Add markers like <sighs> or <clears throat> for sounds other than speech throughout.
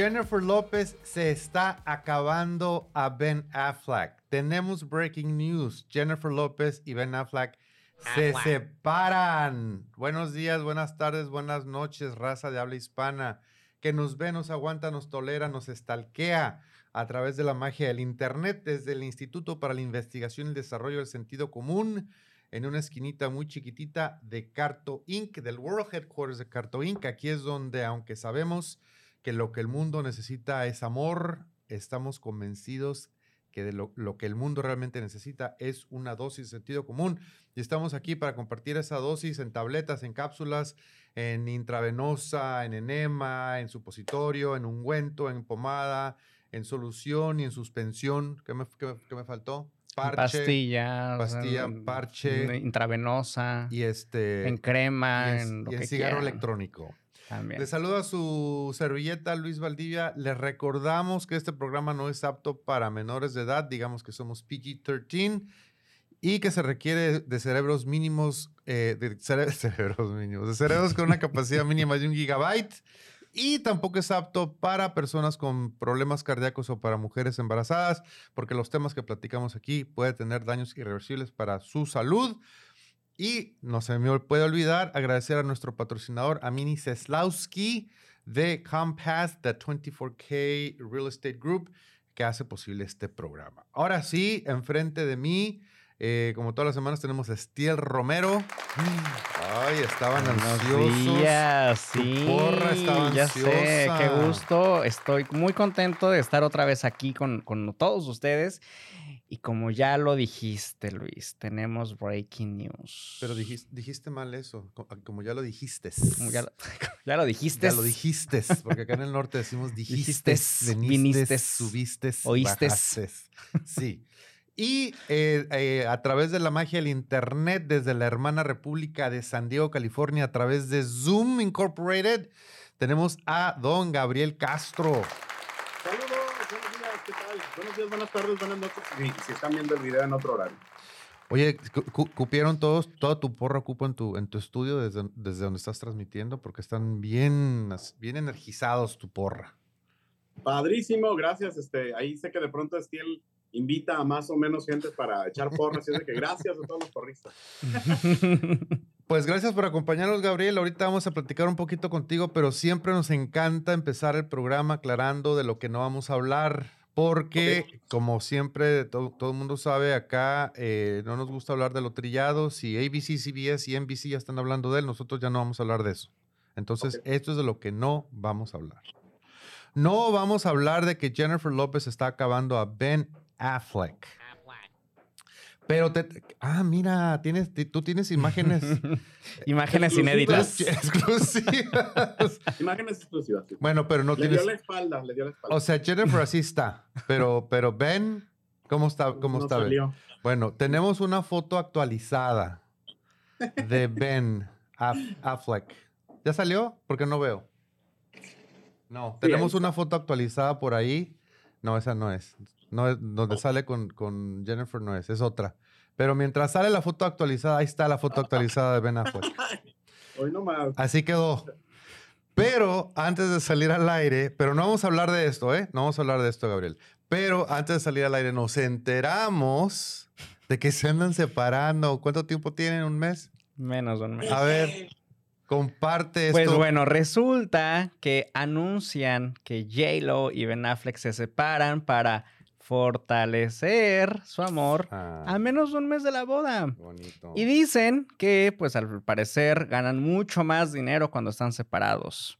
Jennifer López se está acabando a Ben Affleck. Tenemos breaking news. Jennifer López y Ben Affleck se separan. Buenos días, buenas tardes, buenas noches, raza de habla hispana. Que nos ve, nos aguanta, nos tolera, nos estalquea a través de la magia del Internet desde el Instituto para la Investigación y el Desarrollo del Sentido Común en una esquinita muy chiquitita de Carto Inc., del World Headquarters de Carto Inc. Aquí es donde, aunque sabemos que lo que el mundo necesita es amor, estamos convencidos que de lo, que el mundo realmente necesita es una dosis de sentido común. Y estamos aquí para compartir esa dosis en tabletas, en cápsulas, en intravenosa, en enema, en supositorio, en ungüento, en pomada, en solución y en suspensión. ¿Qué me, me faltó? Parche, pastilla, pastilla, parche, intravenosa, y este, en crema, en, y en cigarro electrónico. Le saludo a su servilleta Luis Valdivia. Les recordamos que este programa no es apto para menores de edad, digamos que somos PG-13 y que se requiere de cerebros mínimos, eh, de <laughs> cerebros mínimos, de cerebros con una capacidad mínima de un gigabyte y tampoco es apto para personas con problemas cardíacos o para mujeres embarazadas, porque los temas que platicamos aquí pueden tener daños irreversibles para su salud. Y no se me puede olvidar agradecer a nuestro patrocinador, Amini Seslowski de Compass, the 24K Real Estate Group, que hace posible este programa. Ahora sí, enfrente de mí, eh, como todas las semanas, tenemos a Estiel Romero. Ay, estaban ansiosos. Días, sí, porra estaba ya sé, qué gusto. Estoy muy contento de estar otra vez aquí con, con todos ustedes. Y como ya lo dijiste, Luis, tenemos breaking news. Pero dijiste, dijiste mal eso, como ya lo dijiste. ya, lo, <laughs> ya, lo, dijiste. Ya lo dijiste, porque acá en el norte decimos dijiste, viniste, subiste, oíste. Sí. Y eh, eh, a través de la magia del Internet, desde la hermana República de San Diego, California, a través de Zoom Incorporated, tenemos a don Gabriel Castro. Días, buenas tardes, buenas noches. Si, si están viendo el video en otro horario. Oye, ¿cupieron todos, toda tu porra cupo en tu, en tu estudio desde, desde donde estás transmitiendo? Porque están bien, bien energizados tu porra. Padrísimo, gracias. Este, ahí sé que de pronto Estiel invita a más o menos gente para echar porras. Así que gracias a todos los porristas. <laughs> Pues gracias por acompañarnos, Gabriel. Ahorita vamos a platicar un poquito contigo, pero siempre nos encanta empezar el programa aclarando de lo que no vamos a hablar. Porque, como siempre, todo, el mundo sabe, acá eh, no nos gusta hablar de lo trillado. Si ABC, CBS y NBC ya están hablando de él, nosotros ya no vamos a hablar de eso. Entonces, esto es de lo que no vamos a hablar. No vamos a hablar de que Jennifer López está acabando a Ben Affleck. Pero te. Ah, mira, tienes, tú tienes imágenes. imágenes inéditas. Exclusivas. imágenes exclusivas. <laughs> <laughs> Bueno, pero no tienes. Le dio la espalda, le dio la espalda. O sea, Jennifer así está. Pero, pero Ben, ¿cómo está? ¿Cómo está Ben? Bueno, tenemos una foto actualizada de Ben Affleck. ¿Ya salió? Porque no veo. No, tenemos una foto actualizada por ahí. No, esa no es. No es donde sale con, con, Jennifer, no es, es otra. Pero mientras sale la foto actualizada, ahí está la foto actualizada de Ben Affleck. <laughs> Hoy no más. Así quedó. Pero antes de salir al aire, pero no vamos a hablar de esto, ¿eh? No vamos a hablar de esto, Gabriel. Pero antes de salir al aire, nos enteramos de que se andan separando. ¿Cuánto tiempo tienen? ¿Un mes? Menos de un mes. A ver, comparte pues esto. Pues bueno, resulta que anuncian que J-Lo y Ben Affleck se separan para fortalecer su amor a ah. menos de un mes de la boda. Y dicen que, pues al parecer, ganan mucho más dinero cuando están separados.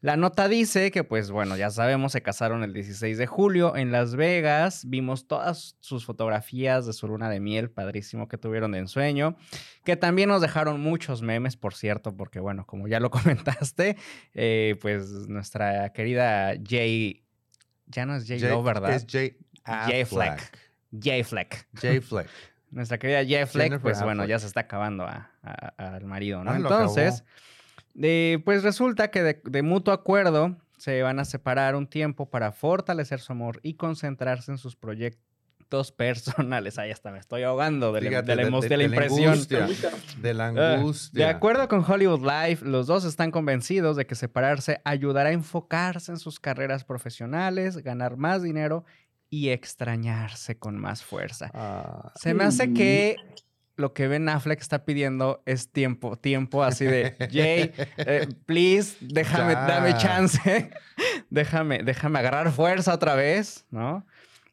La nota dice que, pues bueno, ya sabemos, se casaron el 16 de julio en Las Vegas. Vimos todas sus fotografías de su luna de miel, padrísimo que tuvieron de ensueño. Que también nos dejaron muchos memes, por cierto, porque bueno, como ya lo <laughs> comentaste, eh, pues nuestra querida Jay. Ya no es Jay, Lo, ¿verdad? Es Jay J Fleck. J Fleck. <laughs> J Fleck. Nuestra querida J Fleck, pues bueno, ya se está acabando al marido, ¿no? Ah, Entonces, pues resulta que de, mutuo acuerdo se van a separar un tiempo para fortalecer su amor y concentrarse en sus proyectos <laughs> personales. Ahí está, me estoy ahogando de, la, de, la, impresión. de la ah, angustia. de acuerdo con Hollywood Life, los dos están convencidos de que separarse ayudará a enfocarse en sus carreras profesionales, ganar más dinero y extrañarse con más fuerza. Ah. Se me hace que lo que Ben Affleck está pidiendo es tiempo, tiempo así de, <laughs> Jay, eh, please, déjame, dame chance, <laughs> déjame, déjame agarrar fuerza otra vez, ¿no?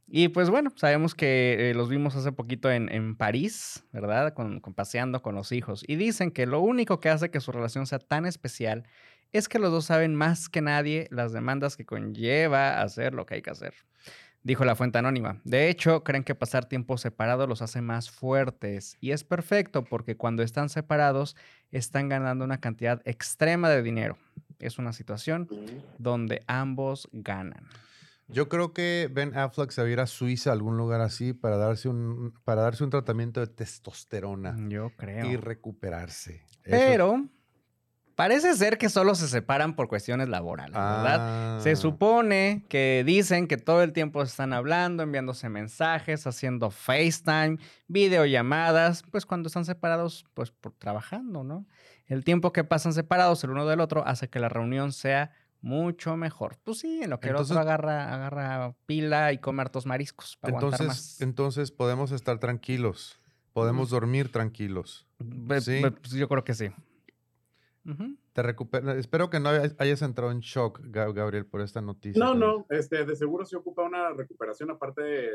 Y pues bueno, sabemos que eh, los vimos hace poquito en, París, ¿verdad? Con, paseando con los hijos. Y dicen que lo único que hace que su relación sea tan especial es que los dos saben más que nadie las demandas que conlleva hacer lo que hay que hacer dijo la fuente anónima. De hecho, creen que pasar tiempo separado los hace más fuertes. Y es perfecto porque cuando están separados están ganando una cantidad extrema de dinero. Es una situación donde ambos ganan. Yo creo que Ben Affleck se va a ir a Suiza, a algún lugar así, para darse un, para darse un tratamiento de testosterona. Yo creo. Y recuperarse. Pero Parece ser que solo se separan por cuestiones laborales, ¿verdad? Se ah. supone que dicen que todo el tiempo están hablando, enviándose mensajes, haciendo FaceTime, videollamadas, pues cuando están separados, pues por trabajando, ¿no? El tiempo que pasan separados el uno del otro hace que la reunión sea mucho mejor. Pues sí, en lo que el otro agarra, agarra pila y come hartos mariscos para entonces, aguantar más. Entonces podemos estar tranquilos, podemos dormir tranquilos. ¿Sí? Pues yo creo que sí. Te recupera. Espero que no hayas entrado en shock, Gabriel, por esta noticia. No, no, este, de seguro se ocupa una recuperación. Aparte,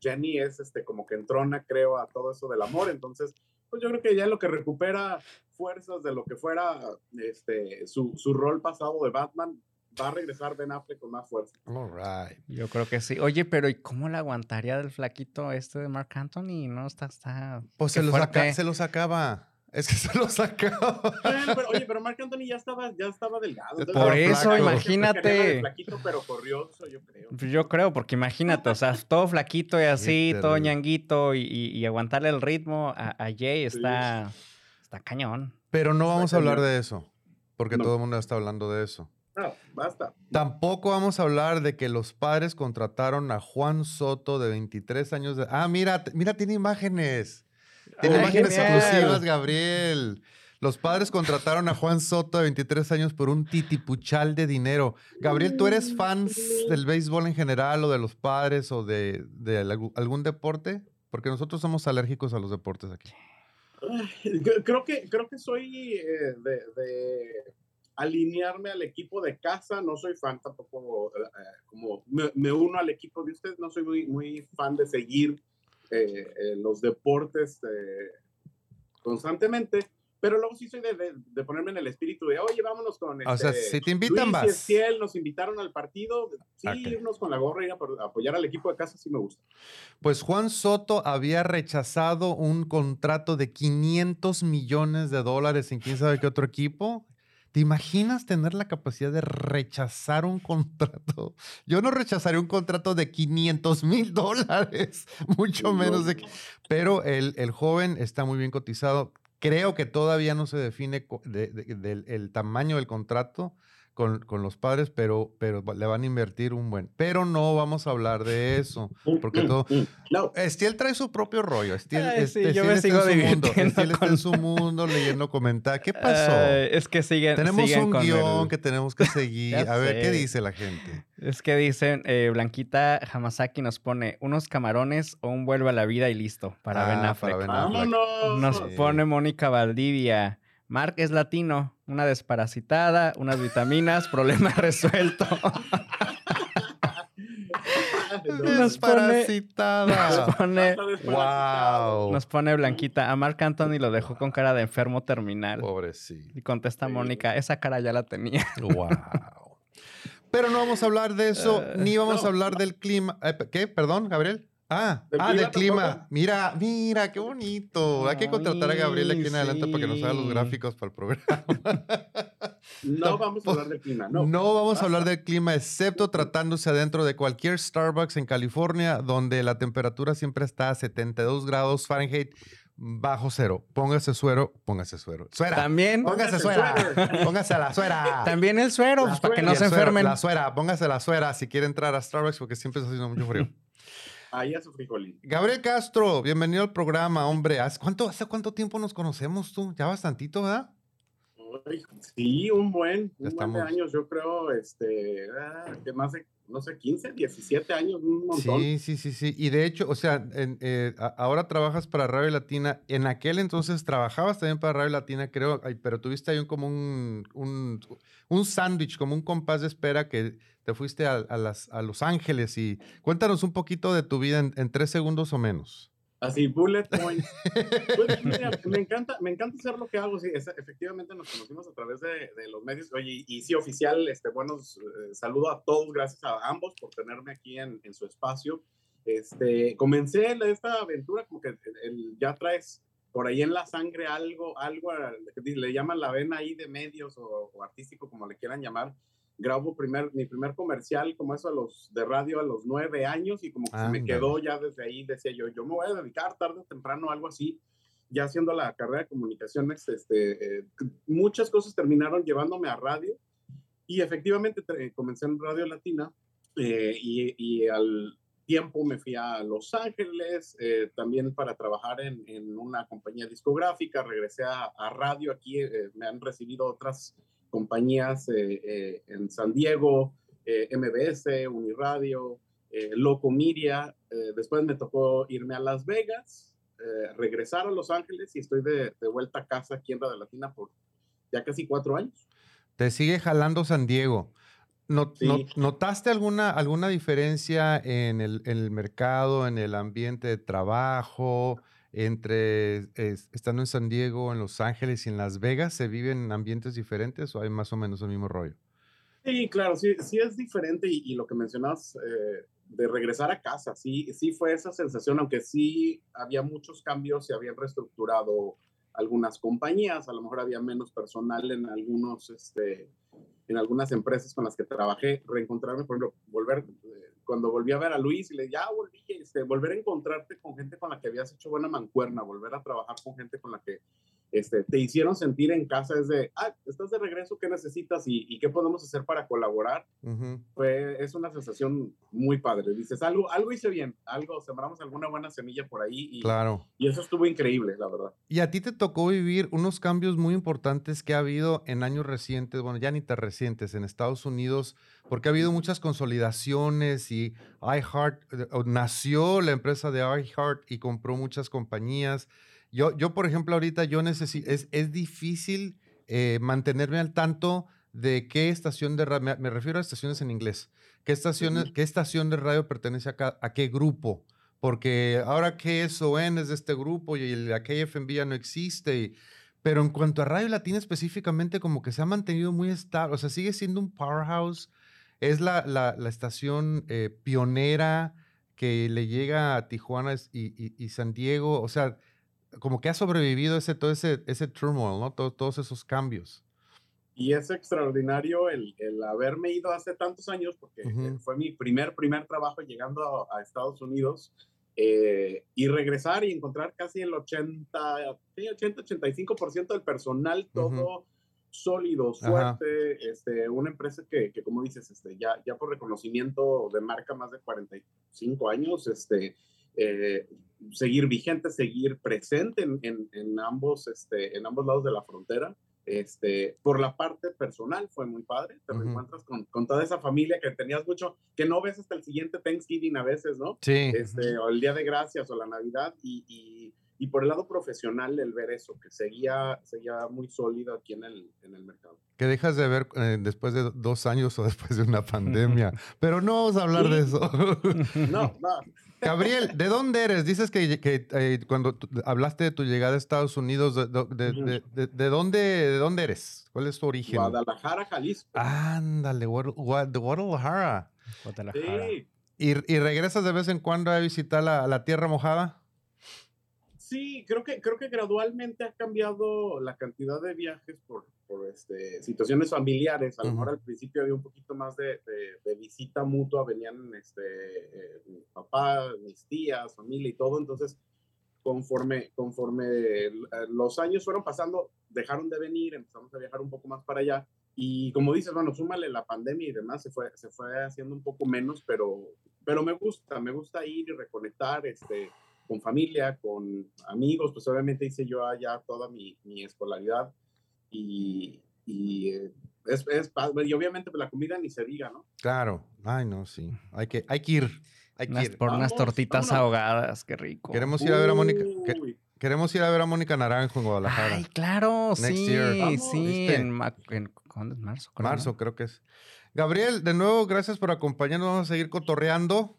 Jenny es este, como que entrona, creo, a todo eso del amor. Entonces, pues yo creo que ya lo que recupera fuerzas de lo que fuera este, su, su rol pasado de Batman, va a regresar Ben Affleck con más fuerza. All right. Yo creo que sí. Oye, pero ¿y cómo la aguantaría del flaquito este de Mark Anthony? No está, está. Pues se lo, saca, se lo sacaba. Es que se lo sacaba. oye, pero Marc Anthony ya estaba, ya estaba delgado. Por eso, imagínate. Flaquito, pero corrioso, yo creo. Pues yo creo, porque imagínate, o sea, <laughs> todo flaquito y así, todo ñanguito y, aguantarle el ritmo a, Jay está, está cañón. Pero no vamos a hablar de eso, porque todo el mundo está hablando de eso. No, basta. Tampoco vamos a hablar de que los padres contrataron a Juan Soto de 23 años de... Ah, mira, mira, tiene imágenes. Tiene imágenes exclusivas, Gabriel. Los padres contrataron a Juan Soto de 23 años por un titipuchal de dinero. Gabriel, ¿tú eres fan del béisbol en general o de los padres o de, algún deporte? Porque nosotros somos alérgicos a los deportes aquí. Creo que, creo que soy eh, de, alinearme al equipo de casa. No soy fan tampoco, eh, como me, uno al equipo de ustedes. No soy muy, muy fan de seguir eh, los deportes eh, constantemente, pero luego sí soy de, ponerme en el espíritu de, oye, vámonos con... o sea, este, si te invitan, vas. nos invitaron al partido, sí, irnos con la gorra y apoyar al equipo de casa sí me gusta. Pues Juan Soto había rechazado un contrato de 500 millones de dólares en quién sabe qué otro equipo ¿Te imaginas tener la capacidad de rechazar un contrato? Yo no rechazaría un contrato de 500 mil dólares, <laughs> mucho menos de... Pero el, el, joven está muy bien cotizado. Creo que todavía no se define el tamaño del contrato con, con, los padres, pero, pero le van a invertir un buen. Pero no vamos a hablar de eso, porque todo... No. Estiel trae su propio rollo. Estiel, sí, yo me sigo divirtiendo. Estiel está en su <laughs> mundo leyendo comentarios. ¿Qué pasó? es que siguen Tenemos un guion que tenemos que seguir. a ver, ¿qué dice la gente? Es que dicen, eh, Blanquita Hamasaki nos pone unos camarones o un vuelvo a la vida y listo para ah, Ben Affleck. Nos pone Mónica Valdivia. Mark es latino, una desparasitada, unas vitaminas, <laughs> problema resuelto. nos desparasitada. Nos pone, wow. Nos pone Blanquita. A Mark Anthony lo dejó con cara de enfermo terminal. Pobrecito. Y contesta Mónica, esa cara ya la tenía. <laughs> Wow. Pero no vamos a hablar de eso, eh, ni vamos a hablar del clima. Eh, ¿Qué? Perdón, Gabriel. Ah, del ah, clima, clima. Mira, mira, qué bonito. Hay que contratar a Gabriel aquí en adelante para que nos haga los gráficos para el programa. No vamos a hablar del clima, no. No vamos a hablar del clima, excepto tratándose adentro de cualquier Starbucks en California, donde la temperatura siempre está a 72 grados Fahrenheit bajo cero. Póngase suero, póngase suero. Suera. También. Póngase suera. Póngase la suera. También el suero, pues, para que no se enfermen. La suera, póngase la suera si quiere entrar a Starbucks porque siempre está haciendo mucho frío. Ahí a su frijolín. Gabriel Castro, bienvenido al programa, hombre. ¿Hace cuánto, ¿Hace cuánto tiempo nos conocemos tú? Ya bastantito, ¿verdad? Sí, un buen, un buen de años, yo creo, este, ah, que más de no sé, 15, 17 años, un montón. Sí, sí, sí, sí. Y de hecho, o sea, eh, ahora trabajas para Radio Latina. En aquel entonces trabajabas también para Radio Latina, creo, pero tuviste ahí como un, un, un sándwich, como un compás de espera que te fuiste a, las, a Los Ángeles. Y cuéntanos un poquito de tu vida en tres segundos o menos. Así, bullet point. <laughs> Pues, me, encanta, me encanta hacer lo que hago. Sí, efectivamente nos conocimos a través de, de, los medios. Oye, y sí, oficial, este, buenos, eh, saludo a todos, gracias a ambos por tenerme aquí en, en su espacio. Este, comencé esta aventura como que el, ya traes por ahí en la sangre algo, algo, le llaman la vena ahí de medios o, o artístico, como le quieran llamar grabo primer, mi primer comercial como eso a los de radio a los nueve años y como que se me quedó ya desde ahí, decía yo, yo me voy a dedicar tarde o temprano algo así, ya haciendo la carrera de comunicaciones, este, eh, muchas cosas terminaron llevándome a radio y efectivamente comencé en Radio Latina eh, y, y, al tiempo me fui a Los Ángeles, eh, también para trabajar en, en, una compañía discográfica, regresé a, a radio aquí, me han recibido otras compañías eh, eh, en San Diego, eh, MBS, Uniradio, Loco Miria. después me tocó irme a Las Vegas, regresar a Los Ángeles y estoy de, vuelta a casa aquí en Radio Latina por ya casi cuatro años. Te sigue jalando San Diego. ¿Notaste alguna, alguna diferencia en el, en el, mercado, en el ambiente de trabajo? Entre estando en San Diego, en Los Ángeles y en Las Vegas, ¿se viven ambientes diferentes o hay más o menos el mismo rollo? Sí, claro, sí, sí es diferente y, lo que mencionas eh, de regresar a casa, sí, sí fue esa sensación, aunque sí había muchos cambios, se habían reestructurado algunas compañías, a lo mejor había menos personal en algunos, este, en algunas empresas con las que trabajé, reencontrarme, por ejemplo, volver, eh, cuando volví a ver a Luis y le ya volví, este, volver a encontrarte con gente con la que habías hecho buena mancuerna, volver a trabajar con gente con la que este, te hicieron sentir en casa es de, ah, estás de regreso, ¿qué necesitas y, qué podemos hacer para colaborar? Fue, es una sensación muy padre. Dices, algo, algo hice bien, algo, sembramos alguna buena semilla por ahí y, claro. y eso estuvo increíble, la verdad. Y a ti te tocó vivir unos cambios muy importantes que ha habido en años recientes, bueno, ya ni tan recientes, en Estados Unidos, porque ha habido muchas consolidaciones y iHeart, eh, nació la empresa de iHeart y compró muchas compañías. Yo, yo por ejemplo, ahorita yo necesito, es, es difícil eh, mantenerme al tanto de qué estación de radio, me, refiero a estaciones en inglés, qué, estaciones, qué estación de radio pertenece a, a qué grupo, porque ahora KSON es de este grupo y la KFMB ya no existe, pero en cuanto a Radio Latina específicamente, como que se ha mantenido muy estable, o sea, sigue siendo un powerhouse, es la, la, la estación eh, pionera que le llega a Tijuana y, y, y San Diego, o sea, como que ha sobrevivido ese, todo ese, ese turmoil, ¿no? todos esos cambios. Y es extraordinario el, el, haberme ido hace tantos años, porque fue mi primer, primer trabajo llegando a, Estados Unidos, eh, y regresar y encontrar casi el 80, 80 85% del personal, todo sólido, fuerte, este, una empresa que, que, como dices, este, ya, ya por reconocimiento de marca más de 45 años, este, eh, seguir vigente, seguir presente en, en, ambos, este, en ambos lados de la frontera. Este, por la parte personal fue muy padre, te encuentras con, con, toda esa familia que tenías mucho, que no ves hasta el siguiente Thanksgiving a veces, ¿no? Sí. Este, o el Día de Gracias o la Navidad y, y, y, por el lado profesional el ver eso, que seguía, seguía muy sólido aquí en el, en el mercado. Que dejas de ver eh, después de dos años o <laughs> después de una pandemia, pero no vamos a hablar de eso. <laughs> no, <laughs> no. Gabriel, ¿de dónde eres? Dices que, que eh, cuando hablaste de tu llegada a Estados Unidos, de, de, de, de, dónde, ¿de dónde eres? ¿Cuál es tu origen? Guadalajara, Jalisco. Ándale, de Guadalajara. Guadalajara. Sí. ¿Y, ¿Y, regresas de vez en cuando a visitar la, la tierra mojada? Sí, creo que, creo que gradualmente ha cambiado la cantidad de viajes por, por este, situaciones familiares. A lo mejor al principio había un poquito más de, de, visita mutua, venían este, eh, mi papá, mis tías, familia y todo. Entonces, conforme, conforme eh, los años fueron pasando, dejaron de venir, empezamos a viajar un poco más para allá. Y como dices, bueno, súmale la pandemia y demás, se fue, se fue haciendo un poco menos, pero pero me gusta, me gusta ir y reconectar este, con familia, con amigos, pues obviamente hice yo allá toda mi, mi escolaridad y, y eh, es, es, y obviamente pues, la comida ni se diga, ¿no? Claro, ay no, sí, hay que, hay que ir. Hay que ir. Por unas tortitas ahogadas, qué rico. Queremos ir a ver a Mónica. Queremos ir a ver a Mónica Naranjo en Guadalajara. Ay, claro, sí, sí, en, en, ¿cuándo es marzo? marzo, creo que es. Gabriel, de nuevo, gracias por acompañarnos. Vamos a seguir cotorreando.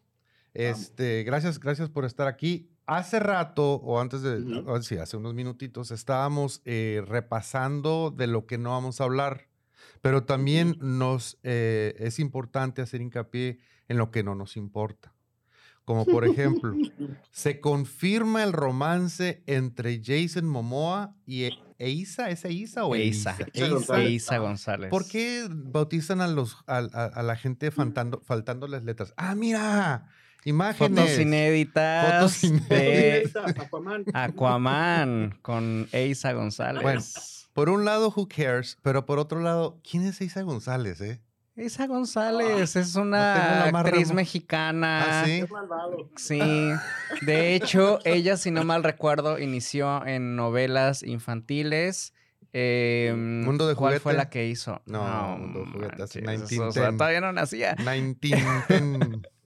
Este, gracias, gracias por estar aquí. Hace rato, o antes de, sí, hace unos minutitos, estábamos eh, repasando de lo que no vamos a hablar, pero también nos eh, es importante hacer hincapié en lo que no nos importa. Como por ejemplo, <laughs> se confirma el romance entre Jason Momoa y e, Eisa, ¿es Eisa o Eisa? Eisa, González. ¿Por qué bautizan a, los, a, la gente faltando, faltando las letras? Ah, mira, imágenes. Fotos inéditas. Fotos inéditas. <laughs> Aquaman. Aquaman con Eisa González. Bueno, por un lado, who cares, pero por otro lado, ¿quién es Eisa González, eh? Isa González es una actriz mexicana. ¿Ah, sí? Sí. De hecho, ella, si no mal recuerdo, inició en novelas infantiles. Em, Mundo de ¿Cuál juguete? fue la que hizo? No, Mundo de juguete. o sea, todavía no nacía. 1910. <laughs>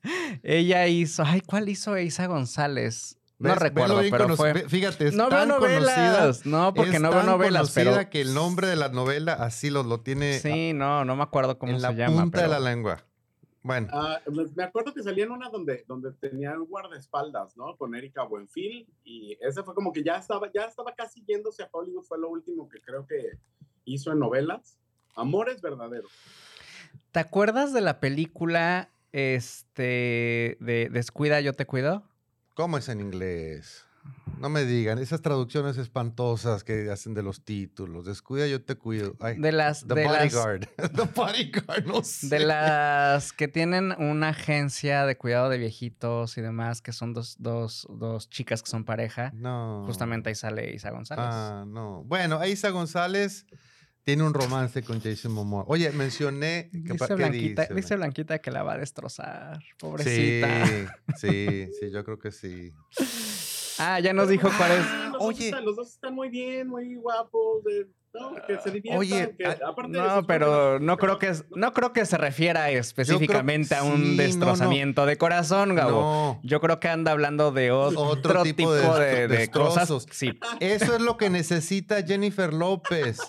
ella hizo. Ay, ¿cuál hizo Isa González? No recuerdo, pero fue... Fíjate, es no tan veo novelas. no, porque no veo novelas, pero... que el nombre de la novela así lo, lo tiene... Sí, no, no me acuerdo cómo se llama. En la punta de la lengua. Bueno. Ah, me acuerdo que salía en una donde, donde tenía un guardaespaldas, ¿no? Con Erika Buenfil. Y ese fue como que ya estaba, ya estaba casi yéndose a Hollywood. Fue lo último que creo que hizo en novelas. Amores verdaderos. ¿Te acuerdas de la película este, de Descuida, yo te cuido? ¿Cómo es en inglés? No me digan, esas traducciones espantosas que hacen de los títulos. Descuida, yo te cuido. de las. The Bodyguard. <laughs> the Bodyguard, no sé. De las que tienen una agencia de cuidado de viejitos y demás, que son dos, dos, dos chicas que son pareja. No. Justamente ahí sale Isa González. Ah, no. Bueno, Isa González tiene un romance con Jason Momoa. Oye, mencioné... Que, dice, Blanquita, dice? Blanquita que la va a destrozar. Pobrecita. Sí, sí, <laughs> sí, yo creo que sí. Ah, ya nos dijo cuál es. Ah, los Oye. Dos los dos están muy bien, muy guapos. no, que se diviertan. Oye, que, ah, no, pero no creo que no creo que se refiera específicamente a un destrozamiento de corazón, Gabo. Yo creo que anda hablando de otro, tipo, de, de cosas. Sí. Eso es lo que necesita Jennifer López.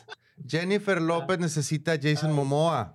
Jennifer López necesita a Jason Momoa.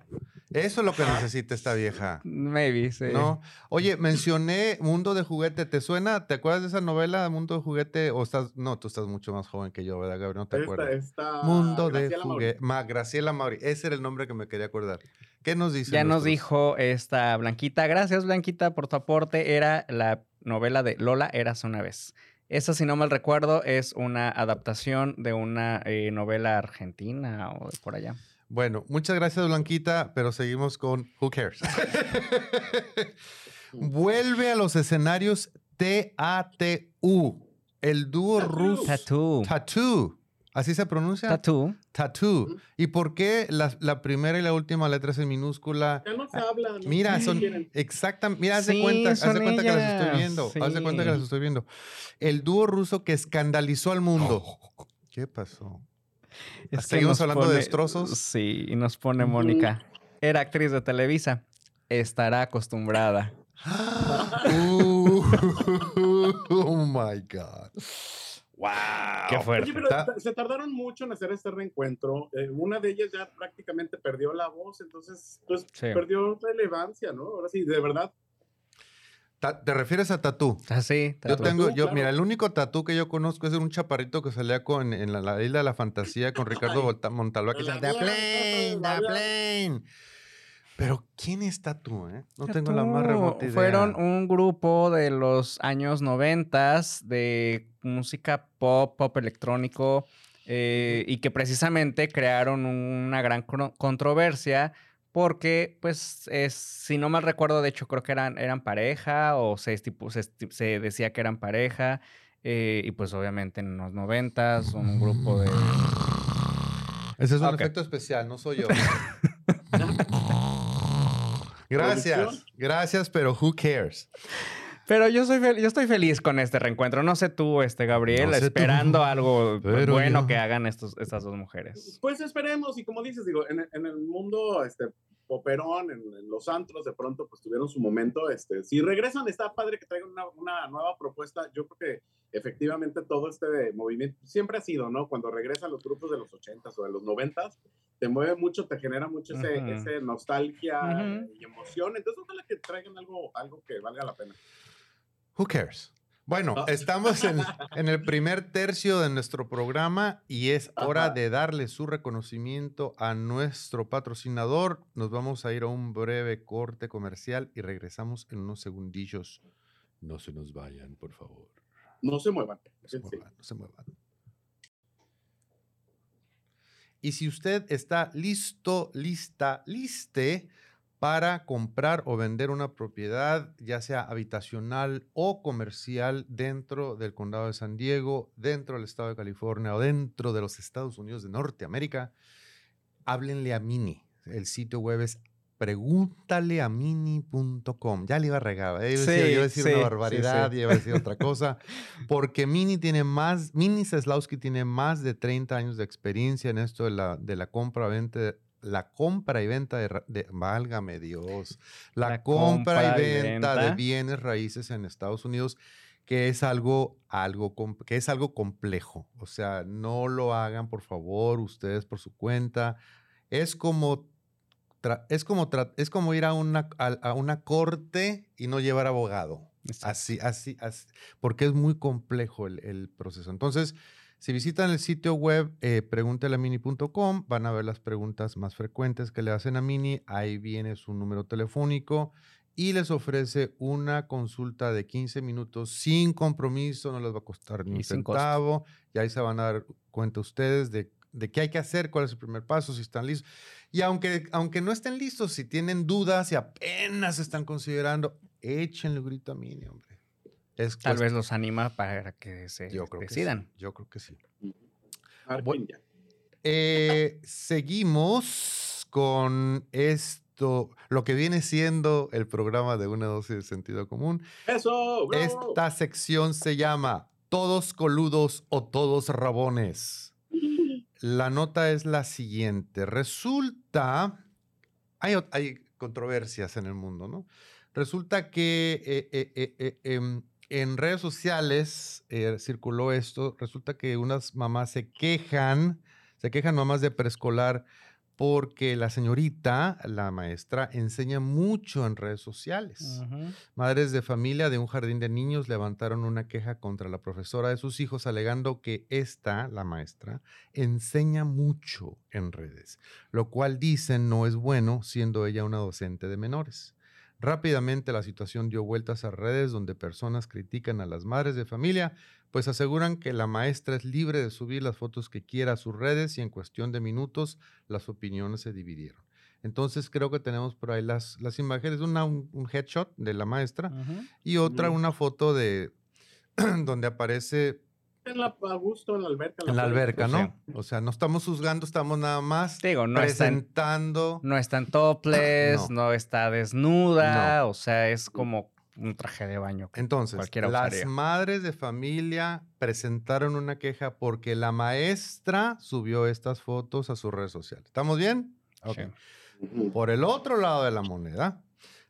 Eso es lo que necesita esta vieja. Maybe, sí. ¿No? Oye, mencioné Mundo de Juguete. ¿Te suena? ¿Te acuerdas de esa novela, Mundo de Juguete? O estás, no, tú estás mucho más joven que yo, ¿verdad, Gabriel? No te acuerdas. Mundo de Juguete. Graciela Mauri. Ese era el nombre que me quería acordar. ¿Qué nos dice? Ya nos dijo esta Blanquita. Gracias, Blanquita, por tu aporte. Era la novela de Lola, Eras una vez. Esa, si no mal recuerdo, es una adaptación de una eh, novela argentina o de por allá. Bueno, muchas gracias, Blanquita, pero seguimos con Who Cares. <laughs> Vuelve a los escenarios TATU, el dúo ruso. Tattoo. Tattoo. ¿Así se pronuncia? Tattoo. Tattoo. ¿Y por qué la, primera y la última letra es en minúscula? Ya no se habla. ¿no? Mira, son exactamente. Mira, haz de cuenta, haz de cuenta que las estoy viendo. Haz de cuenta que las estoy viendo. El dúo ruso que escandalizó al mundo. <laughs> ¿Qué pasó? ¿Seguimos hablando de destrozos? Sí, y nos pone Mónica. Era actriz de Televisa. Estará acostumbrada. <gasps> Uh, <laughs> oh my God. ¡Wow! ¡Qué fuerte! Oye, pero se tardaron mucho en hacer este reencuentro. Eh, una de ellas ya prácticamente perdió la voz, entonces pues, perdió relevancia, ¿no? Ahora sí, de verdad. ¿Te refieres a tatú? Ah, sí. Yo tengo, yo, mira, el único tatú que yo conozco es de un chaparrito que salía con, en la, isla de la fantasía con <laughs> Ricardo Montalva, que decía, The Plane, The Plane. Pero ¿quién es Tatu? Eh? No tengo la más remota idea. Fueron un grupo de los años noventas de música pop, pop electrónico, eh, y que precisamente crearon una gran controversia porque, pues, es, si no mal recuerdo, de hecho creo que eran, eran pareja o se, se, decía que eran pareja, eh, y pues obviamente en los noventas, un grupo de... Ese es un efecto especial, no soy yo. <laughs> Gracias, gracias, pero who cares? Pero yo soy yo estoy feliz con este reencuentro. No sé tú, este Gabriel, esperando <laughs> algo bueno que hagan estos, estas dos mujeres. Pues esperemos, y como dices, digo, en, en el mundo este, poperón, en, los antros, de pronto pues tuvieron su momento. Este, si regresan, está padre que traigan una, una, nueva propuesta. Yo creo que efectivamente todo este movimiento siempre ha sido, ¿no? Cuando regresan los grupos de los 80s o de los 90s, te mueve mucho, te genera mucho ese, ese nostalgia y emoción. Entonces, ojalá que traigan algo, algo que valga la pena. Who cares? Bueno, ah. estamos <laughs> en, el primer tercio de nuestro programa y es hora de darle su reconocimiento a nuestro patrocinador. Nos vamos a ir a un breve corte comercial y regresamos en unos segundillos. No se nos vayan, por favor. No se muevan. No se muevan, no se muevan. Y si usted está listo, lista, liste para comprar o vender una propiedad, ya sea habitacional o comercial, dentro del condado de San Diego, dentro del estado de California o dentro de los Estados Unidos de Norteamérica, háblenle a Mini. El sitio web es pregúntaleamini.com. Ya le iba a regar, ¿eh? yo, iba a decir una barbaridad, y iba a decir otra <laughs> cosa, porque Mini tiene más, Mini Seslowski tiene más de 30 años de experiencia en esto de la, de la compra-venta la compra y venta de, válgame Dios, la, compra, y venta, de bienes raíces en Estados Unidos, que es algo, algo, que es algo complejo. O sea, no lo hagan, por favor, ustedes por su cuenta. Es como, es como, es como ir a una, a, una corte y no llevar abogado. Así, así, así, porque es muy complejo el, el proceso. Entonces, si visitan el sitio web eh, preguntelamini.com, van a ver las preguntas más frecuentes que le hacen a Mini. Ahí viene su número telefónico y les ofrece una consulta de 15 minutos sin compromiso, no les va a costar ni un centavo. Y ahí se van a dar cuenta ustedes de, de, qué hay que hacer, cuál es el primer paso, si están listos. Y aunque, aunque no estén listos, si tienen dudas, y apenas están considerando, échenle grito a Mini, hombre. Tal vez los anima para que se decidan. Yo creo que sí. Eh, seguimos con esto, lo que viene siendo el programa de una dosis de sentido común. Eso. Esta sección se llama Todos coludos o todos rabones. La nota es la siguiente. Resulta, hay, hay controversias en el mundo, ¿no? Resulta que eh, eh, em, en redes sociales eh, circuló esto. Resulta que unas mamás se quejan, se quejan mamás de preescolar porque la señorita, la maestra, enseña mucho en redes sociales. Madres de familia de un jardín de niños levantaron una queja contra la profesora de sus hijos alegando que esta, la maestra, enseña mucho en redes, lo cual dicen no es bueno siendo ella una docente de menores. Rápidamente la situación dio vueltas a redes donde personas critican a las madres de familia, pues aseguran que la maestra es libre de subir las fotos que quiera a sus redes y en cuestión de minutos las opiniones se dividieron. Entonces creo que tenemos por ahí las, las imágenes, una, un, headshot de la maestra y otra una foto de <clears throat> donde aparece en la, a gusto en la alberca. En la, alberca, ¿no? O sea, no estamos juzgando, estamos nada más Digo, no presentando. no está en topless, no. está desnuda, o sea, es como un traje de baño. Entonces, las madres de familia presentaron una queja porque la maestra subió estas fotos a sus redes sociales. ¿Estamos bien? Ok. Por el otro lado de la moneda,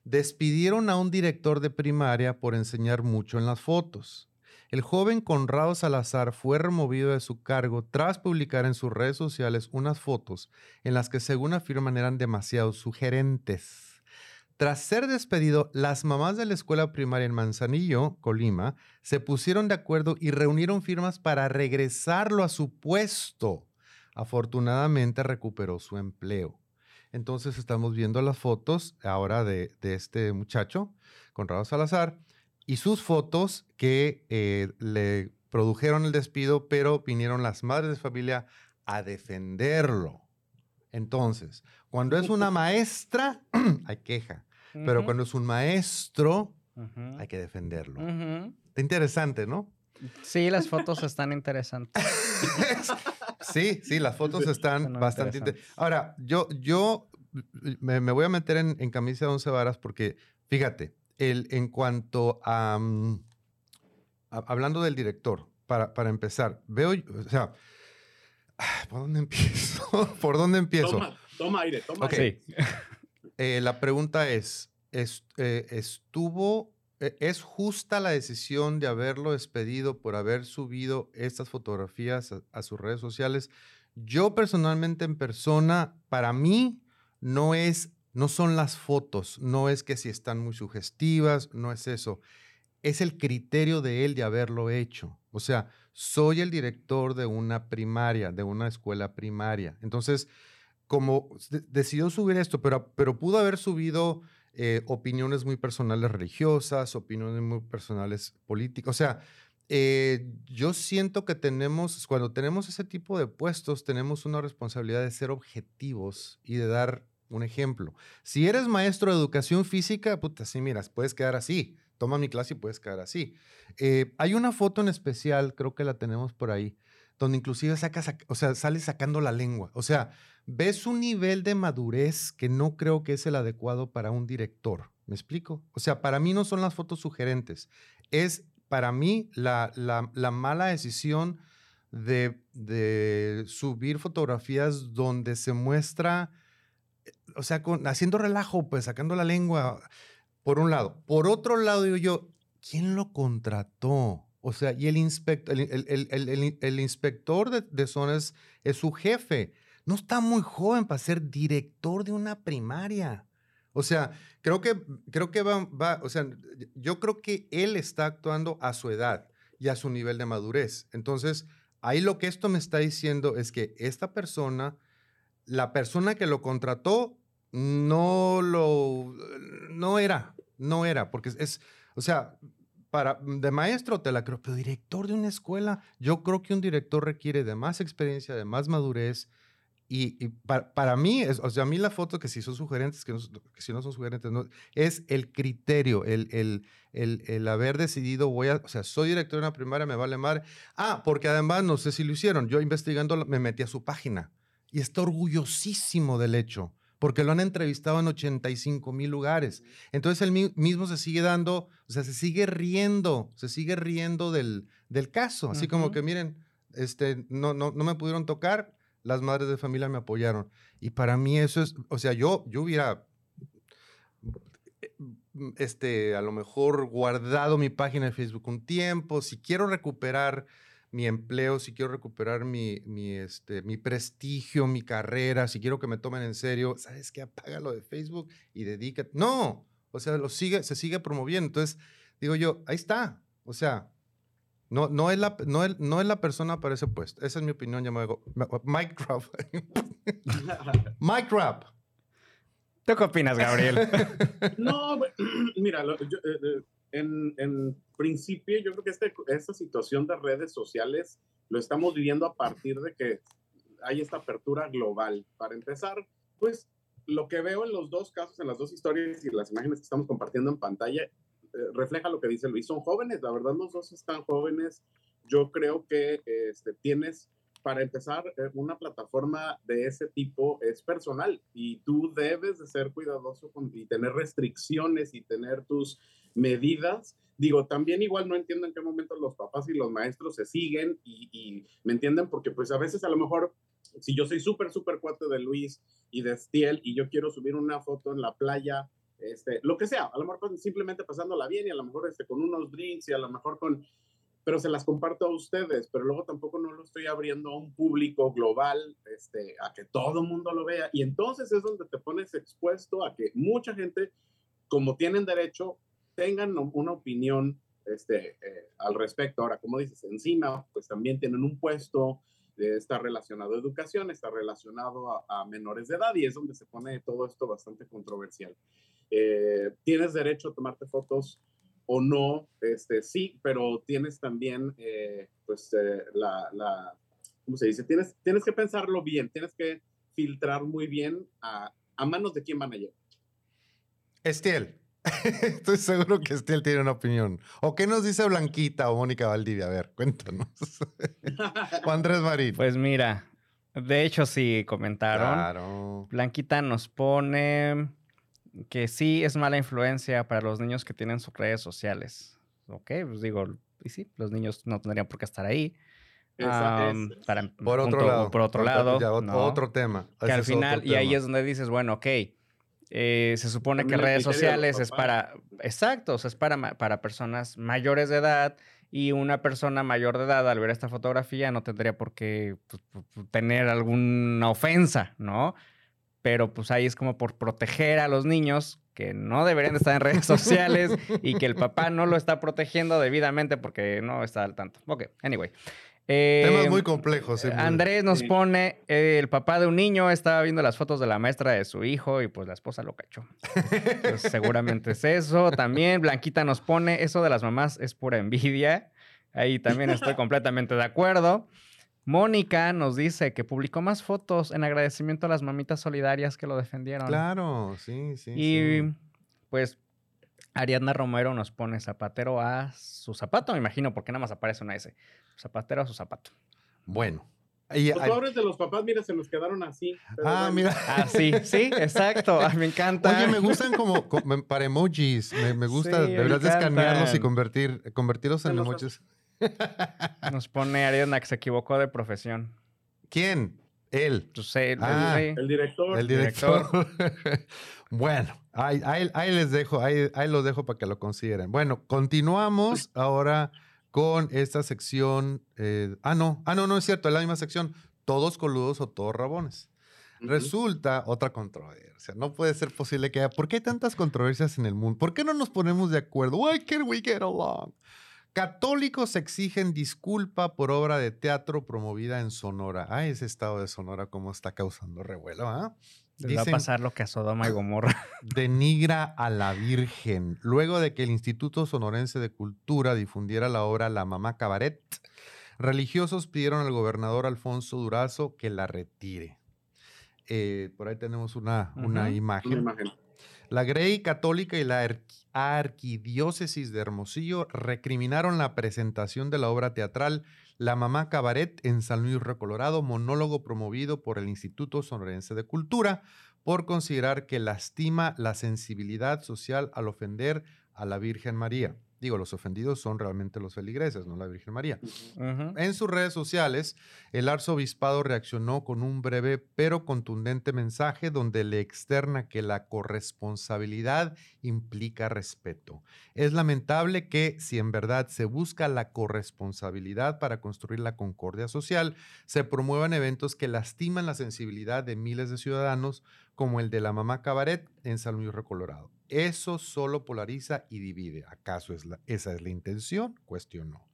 despidieron a un director de primaria por enseñar mucho en las fotos. El joven Conrado Salazar fue removido de su cargo tras publicar en sus redes sociales unas fotos en las que según afirman eran demasiado sugerentes. Tras ser despedido, las mamás de la escuela primaria en Manzanillo, Colima, se pusieron de acuerdo y reunieron firmas para regresarlo a su puesto. Afortunadamente recuperó su empleo. Entonces estamos viendo las fotos ahora de, de este muchacho, Conrado Salazar, y sus fotos que eh, le produjeron el despido, pero vinieron las madres de familia a defenderlo. Entonces, cuando es una maestra, <clears throat> hay queja, pero cuando es un maestro, hay que defenderlo. Está interesante, ¿no? Sí, las fotos están interesantes. <laughs> sí, sí, las fotos están bastante interesantes. Ahora, yo, yo me, voy a meter en, camisa de once varas porque, fíjate, el, en cuanto a, mm, hablando del director, para, para empezar, veo, o sea, <sighs> ¿por dónde <laughs> empiezo? ¿Por dónde empiezo? Toma, aire, toma aire. <laughs> Eh, la pregunta es, eh, ¿estuvo, e, es justa la decisión de haberlo despedido por haber subido estas fotografías a sus redes sociales? Yo personalmente en persona, para mí, no es, no son las fotos, no es que si están muy sugestivas, no es eso. Es el criterio de él de haberlo hecho. O sea, soy el director de una primaria, de una escuela primaria. Entonces, como decidió subir esto, pero, pero pudo haber subido eh, opiniones muy personales religiosas, opiniones muy personales políticas. O sea, eh, yo siento que tenemos, cuando tenemos ese tipo de puestos, tenemos una responsabilidad de ser objetivos y de dar un ejemplo. Si eres maestro de educación física, puta, sí, miras, puedes quedar así. Toma mi clase y puedes quedar así. Eh, hay una foto en especial, creo que la tenemos por ahí, donde inclusive sacas, o sea, sale sacando la lengua. O sea, ves un nivel de madurez que no creo que es el adecuado para un director. ¿Me explico? O sea, para mí no son las fotos sugerentes. Es para mí la, mala decisión de, subir fotografías donde se muestra, o sea, haciendo relajo, pues sacando la lengua, por un lado. Por otro lado, digo yo, ¿quién lo contrató? O sea, y el, inspector, el, inspector de, de zonas es su jefe. No está muy joven para ser director de una primaria. O sea, creo que, creo que va, o sea, yo creo que él está actuando a su edad y a su nivel de madurez. Entonces, ahí lo que esto me está diciendo es que esta persona, la persona que lo contrató, no lo, no era, no era, porque es, o sea, para, de maestro te la creo, pero director de una escuela, yo creo que un director requiere de más experiencia, de más madurez, y, para, mí, es, o sea, a mí la foto, que si son sugerentes, que, si no son sugerentes, no, es el criterio, el, el, el, el, haber decidido, voy a, o sea, soy director de una primaria, me vale madre. Ah, porque además, no sé si lo hicieron, yo investigando me metí a su página y está orgullosísimo del hecho, porque lo han entrevistado en 85 mil lugares. Entonces él mismo se sigue dando, o sea, se sigue riendo, se sigue riendo del, del caso, así como que miren, este, no, no, no me pudieron tocar, las madres de familia me apoyaron. Y para mí eso es, o sea, yo, yo hubiera, este, a lo mejor guardado mi página de Facebook un tiempo, si quiero recuperar mi empleo, si quiero recuperar mi, mi, este, mi prestigio, mi carrera, si quiero que me tomen en serio, ¿sabes qué? Apaga lo de Facebook y dedícate. No, o sea, lo sigue, se sigue promoviendo. Entonces, digo yo, ahí está. O sea, no, no, es la, no, es, no es la persona para ese puesto. Esa es mi opinión. Ya me Mike Crab. Mike Crab. ¿Tú qué opinas, Gabriel? <laughs> no, <clears throat> mira, yo, eh, eh, en, en, principio yo creo que este, esta situación de redes sociales lo estamos viviendo a partir de que hay esta apertura global. Para empezar, pues lo que veo en los dos casos, en las dos historias y las imágenes que estamos compartiendo en pantalla, eh, refleja lo que dice Luis, son jóvenes, la verdad los dos están jóvenes. Yo creo que este, tienes, para empezar, eh, una plataforma de ese tipo es personal y tú debes de ser cuidadoso con, y tener restricciones y tener tus medidas. Digo, también igual no entiendo en qué momento los papás y los maestros se siguen y, y me entienden porque pues a veces a lo mejor si yo soy súper, súper cuate de Luis y de Stiel y yo quiero subir una foto en la playa este, lo que sea, a lo mejor simplemente pasándola bien y a lo mejor este, con unos drinks y a lo mejor con, pero se las comparto a ustedes, pero luego tampoco no lo estoy abriendo a un público global, este, a que todo el mundo lo vea. Y entonces es donde te pones expuesto a que mucha gente, como tienen derecho, tengan una opinión este, eh, al respecto. Ahora, como dices, encima, pues también tienen un puesto, eh, está relacionado a educación, está relacionado a, menores de edad y es donde se pone todo esto bastante controversial. Eh, tienes derecho a tomarte fotos o no, este, sí, pero tienes también, eh, pues, la, la, ¿cómo se dice? Tienes, tienes que pensarlo bien, tienes que filtrar muy bien a, a manos de quién van a llegar. Estiel. <laughs> Estoy seguro que Estiel tiene una opinión. ¿O qué nos dice Blanquita o Mónica Valdivia? A ver, cuéntanos. <laughs> o Andrés Marín. Pues mira, De hecho, sí, comentaron. Claro. Blanquita nos pone que sí es mala influencia para los niños que tienen sus redes sociales. Ok, pues digo, y sí, los niños no tendrían por qué estar ahí. para, por, otro lado, por otro lado. Otro tema. Que al final, y ahí es donde dices, bueno, ok, eh, se supone que redes sociales es para, exacto, o sea, es para, para personas mayores de edad y una persona mayor de edad al ver esta fotografía no tendría por qué pues, tener alguna ofensa, ¿no? Pero pues ahí es como por proteger a los niños que no deberían estar en redes sociales <laughs> y que el papá no lo está protegiendo debidamente porque no está al tanto. Ok, anyway. Temas em, muy complejos. Andrés nos pone, el papá de un niño estaba viendo las fotos de la maestra de su hijo y pues la esposa lo cachó. <laughs> seguramente es eso. También Blanquita nos pone, eso de las mamás es pura envidia. Ahí también estoy <laughs> completamente de acuerdo. Mónica nos dice que publicó más fotos en agradecimiento a las mamitas solidarias que lo defendieron. Claro, sí, sí. Y pues Ariadna Romero nos pone zapatero a su zapato, me imagino, porque nada más aparece una S. Zapatero a su zapato. Bueno. los pobres de los papás, mira, se nos quedaron así. Ah, mira. Ah, sí, sí, exacto. me encanta. Oye, me gustan como, para emojis. Me, gusta, deberás de escanearlos y convertir, convertirlos en emojis. <laughs> Nos pone Ariadna que se equivocó de profesión. ¿Quién? Él. Pues, ah, el, director. El director. <laughs> bueno, ahí, les dejo, ahí, ahí los dejo para que lo consideren. Bueno, continuamos ahora con esta sección. Eh, ah, no, ah, no, no es cierto, es la misma sección. Todos coludos o todos rabones. Resulta otra controversia. No puede ser posible que haya. ¿Por qué hay tantas controversias en el mundo? ¿Por qué no nos ponemos de acuerdo? Why can't we get along? Católicos exigen disculpa por obra de teatro promovida en Sonora. Ah, ese estado de Sonora, cómo está causando revuelo, ¿ah? Va a pasar lo que a Sodoma y Gomorra. <laughs> Denigra a la Virgen. Luego de que el Instituto Sonorense de Cultura difundiera la obra La Mamá Cabaret, religiosos pidieron al gobernador Alfonso Durazo que la retire. Eh, por ahí tenemos una, una imagen. La Grey Católica y la Arquidiócesis de Hermosillo recriminaron la presentación de la obra teatral La Mamá Cabaret en San Luis Río Colorado, monólogo promovido por el Instituto Sonorense de Cultura, por considerar que lastima la sensibilidad social al ofender a la Virgen María. Digo, los ofendidos son realmente los feligreses, no la Virgen María. En sus redes sociales, el arzobispado reaccionó con un breve pero contundente mensaje donde le externa que la corresponsabilidad implica respeto. Es lamentable que, si en verdad se busca la corresponsabilidad para construir la concordia social, se promuevan eventos que lastiman la sensibilidad de miles de ciudadanos, como el de la mamá Cabaret en San Luis Colorado. Eso solo polariza y divide. ¿Acaso es esa es la intención? Cuestionó.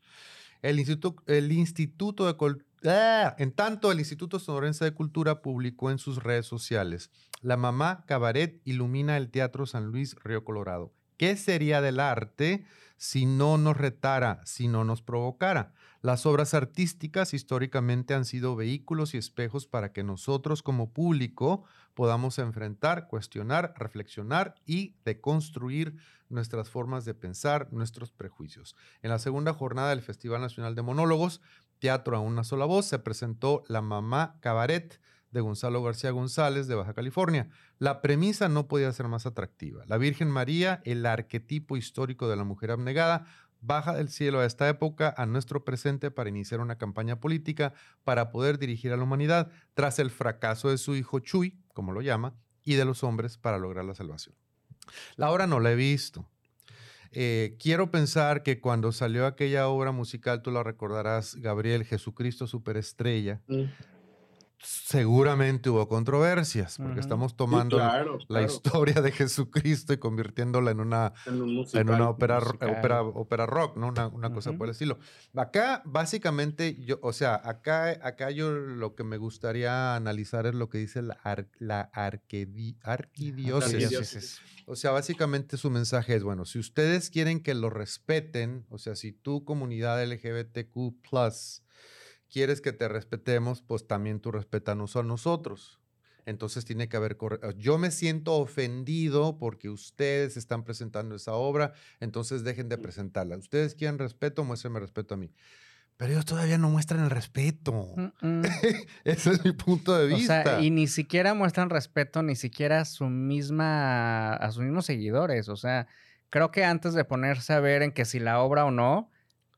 El Instituto, el instituto de ¡Ah! En tanto, el Instituto Sonorense de Cultura publicó en sus redes sociales, La mamá Cabaret ilumina el Teatro San Luis Río Colorado. ¿Qué sería del arte si no nos retara, si no nos provocara? Las obras artísticas históricamente han sido vehículos y espejos para que nosotros como público podamos enfrentar, cuestionar, reflexionar y deconstruir nuestras formas de pensar, nuestros prejuicios. En la segunda jornada del Festival Nacional de Monólogos, Teatro a una sola voz, se presentó La Mamá Cabaret de Gonzalo García González de Baja California. La premisa no podía ser más atractiva. La Virgen María, el arquetipo histórico de la mujer abnegada, baja del cielo a esta época, a nuestro presente, para iniciar una campaña política para poder dirigir a la humanidad tras el fracaso de su hijo Chuy, como lo llama, y de los hombres para lograr la salvación. La obra no la he visto. Eh, quiero pensar que cuando salió aquella obra musical, tú la recordarás, Gabriel, Jesucristo Superestrella, seguramente hubo controversias, porque estamos tomando la historia de Jesucristo y convirtiéndola en una, en, una ópera, ópera, rock, ¿no? Una, cosa por el estilo. Acá, básicamente, yo, o sea, acá, acá yo lo que me gustaría analizar es lo que dice la, la arquidiócesis. O sea, básicamente su mensaje es, bueno, si ustedes quieren que lo respeten, o sea, si tu comunidad LGBTQ+, quieres que te respetemos, pues también tú respétanos a nosotros. Entonces tiene que haber... Yo me siento ofendido porque ustedes están presentando esa obra, entonces dejen de presentarla. Ustedes quieren respeto, muéstrenme respeto a mí. pero ellos todavía no muestran el respeto. <laughs> Ese es mi punto de vista. O sea, y ni siquiera muestran respeto ni siquiera a su misma, a sus mismos seguidores. O sea, creo que antes de ponerse a ver en que si la obra o no,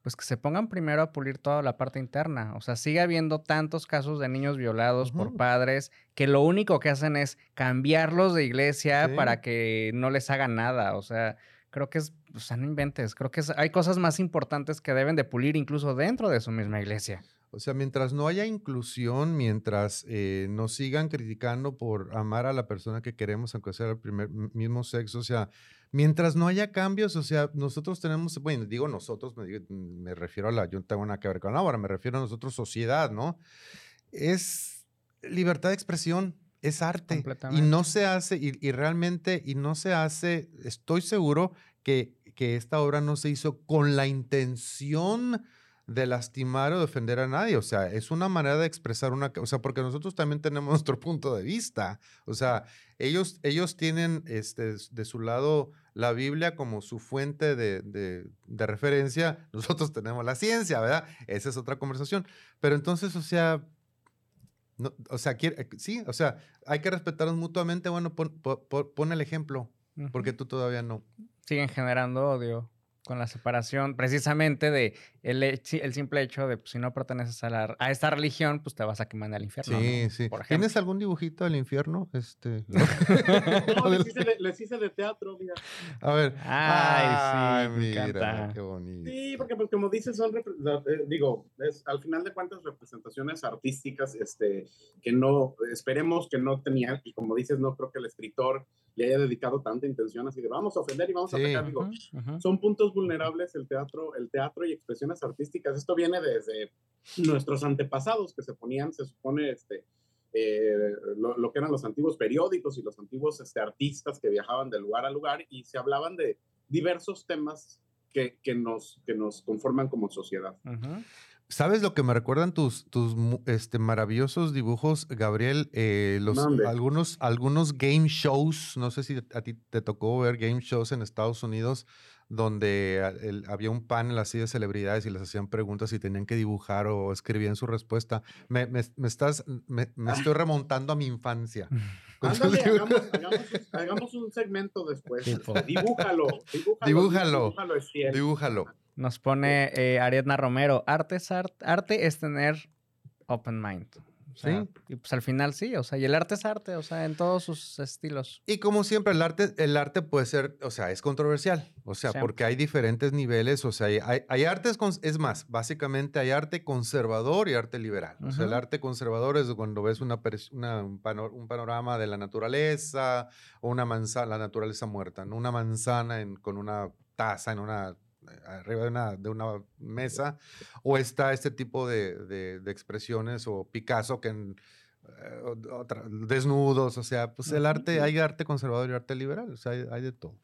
pues que se pongan primero a pulir toda la parte interna. O sea, sigue habiendo tantos casos de niños violados por padres que lo único que hacen es cambiarlos de iglesia para que no les hagan nada. O sea, creo que es, o sea, no inventes, creo que hay cosas más importantes que deben de pulir incluso dentro de su misma iglesia. O sea, mientras no haya inclusión, mientras eh, nos sigan criticando por amar a la persona que queremos, aunque sea el primer, mismo sexo, o sea, mientras no haya cambios, o sea, nosotros tenemos, bueno, digo nosotros, me, refiero a la, yo tengo nada que ver con la obra, me refiero a nosotros, sociedad, ¿no? Es libertad de expresión, es arte. Y no se hace, y, realmente, y no se hace, estoy seguro que, que esta obra no se hizo con la intención de lastimar o defender a nadie. O sea, es una manera de expresar una... O sea, porque nosotros también tenemos <laughs> nuestro punto de vista. O sea, ellos, ellos tienen este, de su lado la Biblia como su fuente de, de, referencia. <laughs> Nosotros tenemos la ciencia, ¿verdad? Esa es otra conversación. Pero entonces, o sea... No, o sea, quiere, sí, o sea, hay que respetarnos mutuamente. Bueno, pon, el ejemplo, porque tú todavía no. Siguen generando odio con la separación, precisamente de el, el simple hecho de pues, si no perteneces a, la, a esta religión, pues te vas a quemar al infierno. Sí, sí. ¿Tienes algún dibujito del infierno? Este, <laughs> no, <laughs> les, hice de, teatro, mira. A ver. Ay, sí, me encanta. Qué bonito. Sí, porque pues, como dices, son, eh, digo, es, al final de cuentas, representaciones artísticas este, que no, esperemos que no tenían, y como dices, no creo que el escritor le haya dedicado tanta intención así de vamos a ofender y vamos a pegar. Digo, son puntos vulnerables el teatro, el teatro y expresiones artísticas. Esto viene desde nuestros antepasados que se ponían, se supone, este, eh, lo, que eran los antiguos periódicos y los antiguos este, artistas que viajaban de lugar a lugar y se hablaban de diversos temas que, que nos, que nos conforman como sociedad. ¿Sabes lo que me recuerdan tus, tus este, maravillosos dibujos, Gabriel? Eh, los, algunos, algunos game shows, no sé si a ti te tocó ver game shows en Estados Unidos, donde había un panel así de celebridades y les hacían preguntas y tenían que dibujar o escribían su respuesta. Me, me, estás, me, me, estoy remontando a mi infancia. <laughs> Ándale, hagamos, <laughs> hagamos, un segmento después. Dibújalo, dibújalo. Dibújalo. Nos pone eh, Ariadna Romero, arte es, arte es tener open mind. Sí. Y pues al final sí, o sea, y el arte es arte, o sea, en todos sus estilos. Y como siempre, el arte, el arte puede ser, o sea, es controversial, o sea, porque hay diferentes niveles, o sea, hay, hay artes, es más, básicamente hay arte conservador y arte liberal. O sea, el arte conservador es cuando ves una, un, panorama de la naturaleza o una manzana, la naturaleza muerta, ¿no? una manzana en, con una taza en una arriba de una, de una mesa, o está este tipo de, de, expresiones, o Picasso que en, eh, desnudos, o sea, pues el arte, hay arte conservador y arte liberal, o sea, hay, de todo.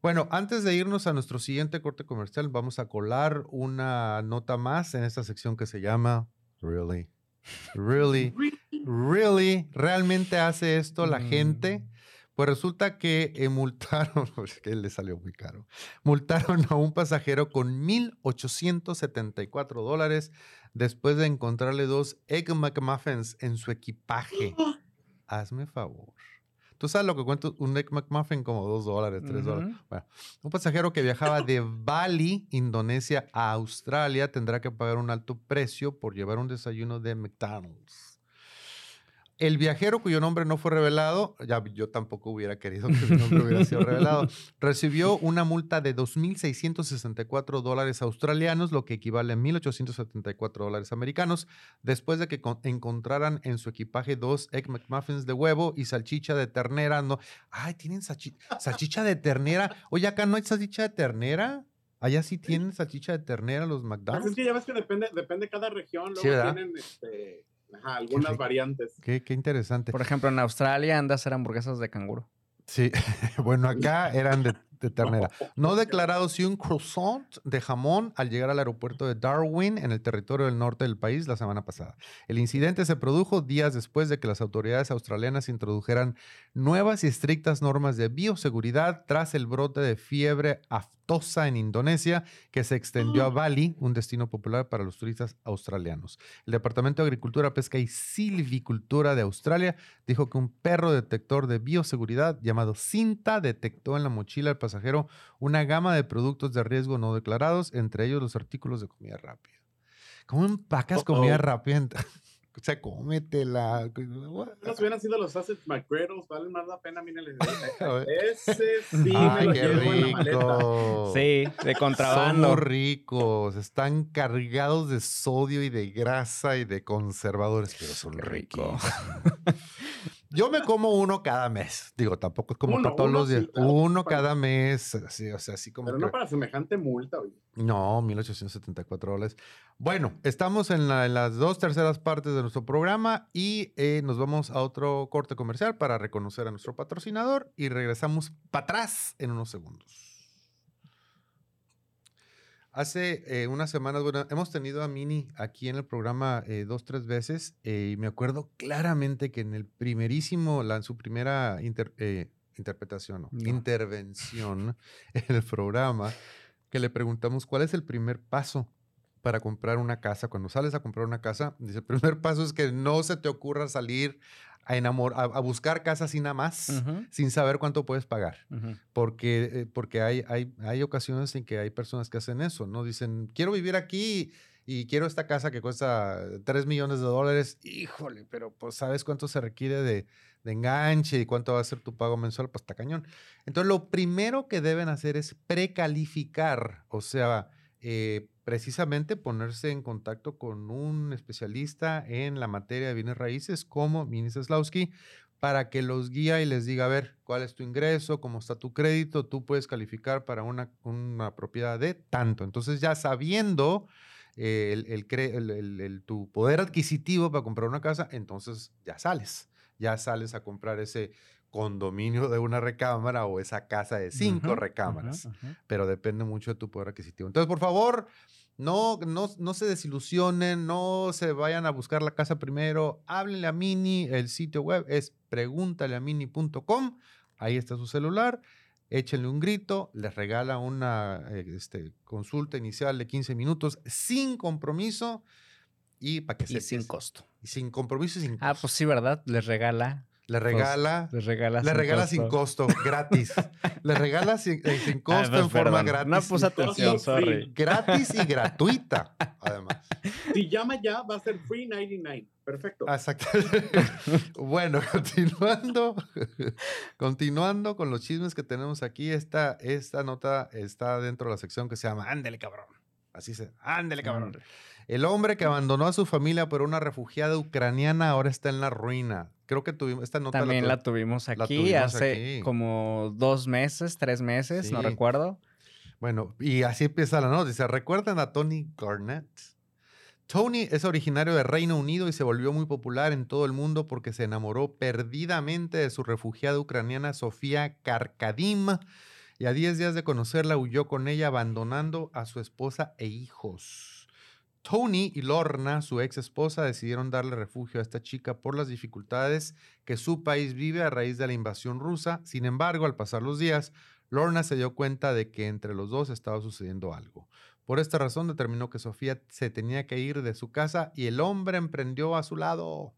Bueno, antes de irnos a nuestro siguiente corte comercial, vamos a colar una nota más en esta sección que se llama Really. Really, <laughs> really, realmente hace esto la gente. Pues resulta que eh, multaron, <laughs> que le salió muy caro, multaron a un pasajero con 1.874 dólares después de encontrarle dos Egg McMuffins en su equipaje. Hazme favor. ¿Tú sabes lo que cuenta un Egg McMuffin? Como dos dólares, tres dólares. Bueno, un pasajero que viajaba de Bali, Indonesia, a Australia tendrá que pagar un alto precio por llevar un desayuno de McDonald's. El viajero cuyo nombre no fue revelado, ya yo tampoco hubiera querido que su nombre hubiera sido revelado, <laughs> recibió una multa de 2.664 dólares australianos, lo que equivale a 1.874 dólares americanos, después de que encontraran en su equipaje dos Egg McMuffins de huevo y salchicha de ternera. No, ay, tienen salchicha de ternera. Oye, acá no hay salchicha de ternera. Allá sí tienen salchicha de ternera los pues McDonald's. es que ya ves que depende, depende de cada región. Luego tienen este Ajá, algunas variantes. Qué, qué, interesante. Por ejemplo, en Australia anda a hacer hamburguesas de canguro. Sí, <laughs> bueno, acá eran de, ternera. No declarado si un croissant de jamón al llegar al aeropuerto de Darwin, en el territorio del norte del país, la semana pasada. El incidente se produjo días después de que las autoridades australianas introdujeran nuevas y estrictas normas de bioseguridad tras el brote de fiebre Sentosa en Indonesia, que se extendió a Bali, un destino popular para los turistas australianos. El Departamento de Agricultura, Pesca y Silvicultura de Australia dijo que un perro detector de bioseguridad llamado Cinta detectó en la mochila del pasajero una gama de productos de riesgo no declarados, entre ellos los artículos de comida rápida. ¿Cómo empacas comida rápida? O sea, cómetela. No hubieran sido los Sausage McGriddles, vale más la pena, miren, <laughs> Ese sí Ay, qué rico. Sí, de contrabando. Son ricos, están cargados de sodio y de grasa y de conservadores, pero son ricos. <laughs> Yo me como uno cada mes. Digo, tampoco es como para todos los días. uno cada mes. Así, o sea, así como. Pero no para semejante multa, oye. No, 1874 dólares. Bueno, estamos en, las dos terceras partes de nuestro programa y eh, nos vamos a otro corte comercial para reconocer a nuestro patrocinador y regresamos para atrás en unos segundos. Hace eh, unas semanas, bueno, hemos tenido a Mini aquí en el programa eh, dos, tres veces eh, y me acuerdo claramente que en el primerísimo, la, en su primera interpretación, intervención <laughs> en el programa, que le preguntamos cuál es el primer paso para comprar una casa. Cuando sales a comprar una casa, dice, el primer paso es que no se te ocurra salir a, enamor a, buscar casas sin nada más, sin saber cuánto puedes pagar. Porque, eh, porque hay, hay, hay ocasiones en que hay personas que hacen eso, ¿no? Dicen, quiero vivir aquí y quiero esta casa que cuesta 3 millones de dólares. Híjole, pero pues sabes cuánto se requiere de, de enganche y cuánto va a ser tu pago mensual, pues está cañón. Entonces, lo primero que deben hacer es precalificar, o sea, eh, precisamente ponerse en contacto con un especialista en la materia de bienes raíces como Mini Slawski para que los guíe y les diga, a ver, cuál es tu ingreso, cómo está tu crédito, tú puedes calificar para una, una propiedad de tanto. Entonces ya sabiendo eh, el, el, tu poder adquisitivo para comprar una casa, entonces ya sales, ya sales a comprar ese condominio de una recámara o esa casa de cinco recámaras, pero depende mucho de tu poder adquisitivo. Entonces, por favor, no, no, no se desilusionen, no se vayan a buscar la casa primero, háblenle a Mini, el sitio web es pregúntaleamini.com, ahí está su celular, échenle un grito, les regala una este, consulta inicial de 15 minutos sin compromiso y para que y sin costo. Y sin compromiso y sin costo. Ah, pues sí, ¿verdad? Les regala le regala. le regala, le sin, regala costo. sin costo, gratis. <laughs> le regala sin, eh, sin costo en forma gratis. No puse atención, sorry. Gratis y gratuita, además. <laughs> Si llama ya, va a ser free 99. Perfecto. Exacto. <laughs> bueno, continuando, continuando con los chismes que tenemos aquí, esta, esta nota está dentro de la sección que se llama Ándele, cabrón. Así se, ándele, cabrón. El hombre que abandonó a su familia por una refugiada ucraniana ahora está en la ruina. Creo que tuvimos esta nota. También la, tuvimos aquí hace como dos meses, tres meses, no recuerdo. Bueno, y así empieza la nota. Dice, ¿recuerdan a Tony Garnett? Tony es originario de Reino Unido y se volvió muy popular en todo el mundo porque se enamoró perdidamente de su refugiada ucraniana Sofía Karkadim y a 10 días de conocerla huyó con ella abandonando a su esposa e hijos. Tony y Lorna, su ex esposa, decidieron darle refugio a esta chica por las dificultades que su país vive a raíz de la invasión rusa. Sin embargo, al pasar los días, Lorna se dio cuenta de que entre los dos estaba sucediendo algo. Por esta razón determinó que Sofía se tenía que ir de su casa y el hombre emprendió a su lado.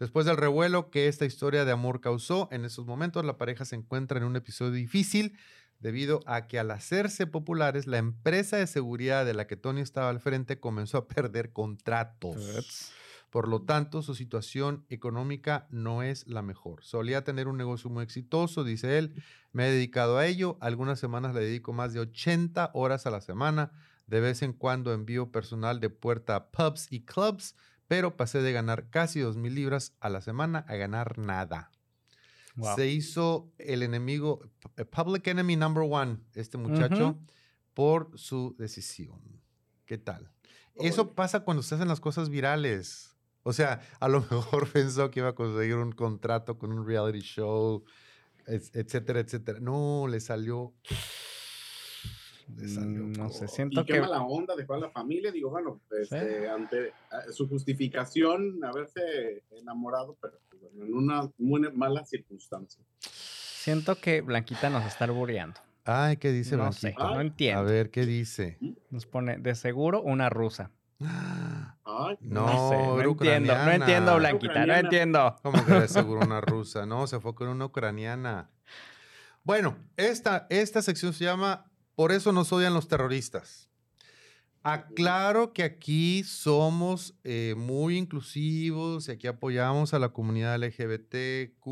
Después del revuelo que esta historia de amor causó, en esos momentos la pareja se encuentra en un episodio difícil debido a que al hacerse populares, la empresa de seguridad de la que Tony estaba al frente comenzó a <laughs> perder contratos. Por lo tanto, su situación económica no es la mejor. Solía tener un negocio muy exitoso, dice él. Me he dedicado a ello. Algunas semanas le dedico más de 80 horas a la semana. De vez en cuando envío personal de puerta a pubs y clubs, pero pasé de ganar casi 2.000 libras a la semana a ganar nada. Se hizo el enemigo, public enemy number one, este muchacho, por su decisión. ¿Qué tal? Eso pasa cuando se hacen las cosas virales. O sea, a lo <laughs> mejor pensó que iba a conseguir un contrato con un reality show, etcétera, etcétera. No, le salió Mm, no sé, siento y que... mala onda dejó a la familia, digo, bueno, este, ante ah, su justificación, haberse enamorado, pero en una muy mala circunstancia. Siento que Blanquita nos está albureando. Ay, ¿qué dice No sé, no entiendo. A ver, ¿qué dice? Nos pone, de seguro, una rusa. Ay, No, No, sé, no entiendo, no entiendo, Blanquita, no Ucraniana. entiendo. ¿Cómo que de seguro una <laughs> rusa? No, se fue con una ucraniana. Bueno, esta, esta sección se llama Por eso nos odian los terroristas. Aclaro que aquí somos eh, muy inclusivos y aquí apoyamos a la comunidad LGBTQ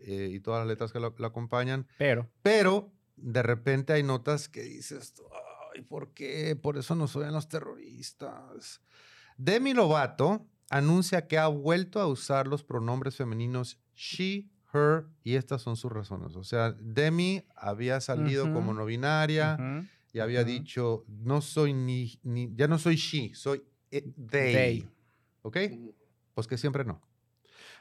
eh, y todas las letras que lo, lo acompañan, Pero, pero de repente hay notas que dices, ay, ¿por qué? Por eso nos odian los terroristas. Demi Lovato anuncia que ha vuelto a usar los pronombres femeninos she, her, y estas son sus razones. O sea, Demi había salido como no binaria y había dicho, no soy ni, ni, ya no soy she, soy eh, they. They. ¿Ok? Pues que siempre no.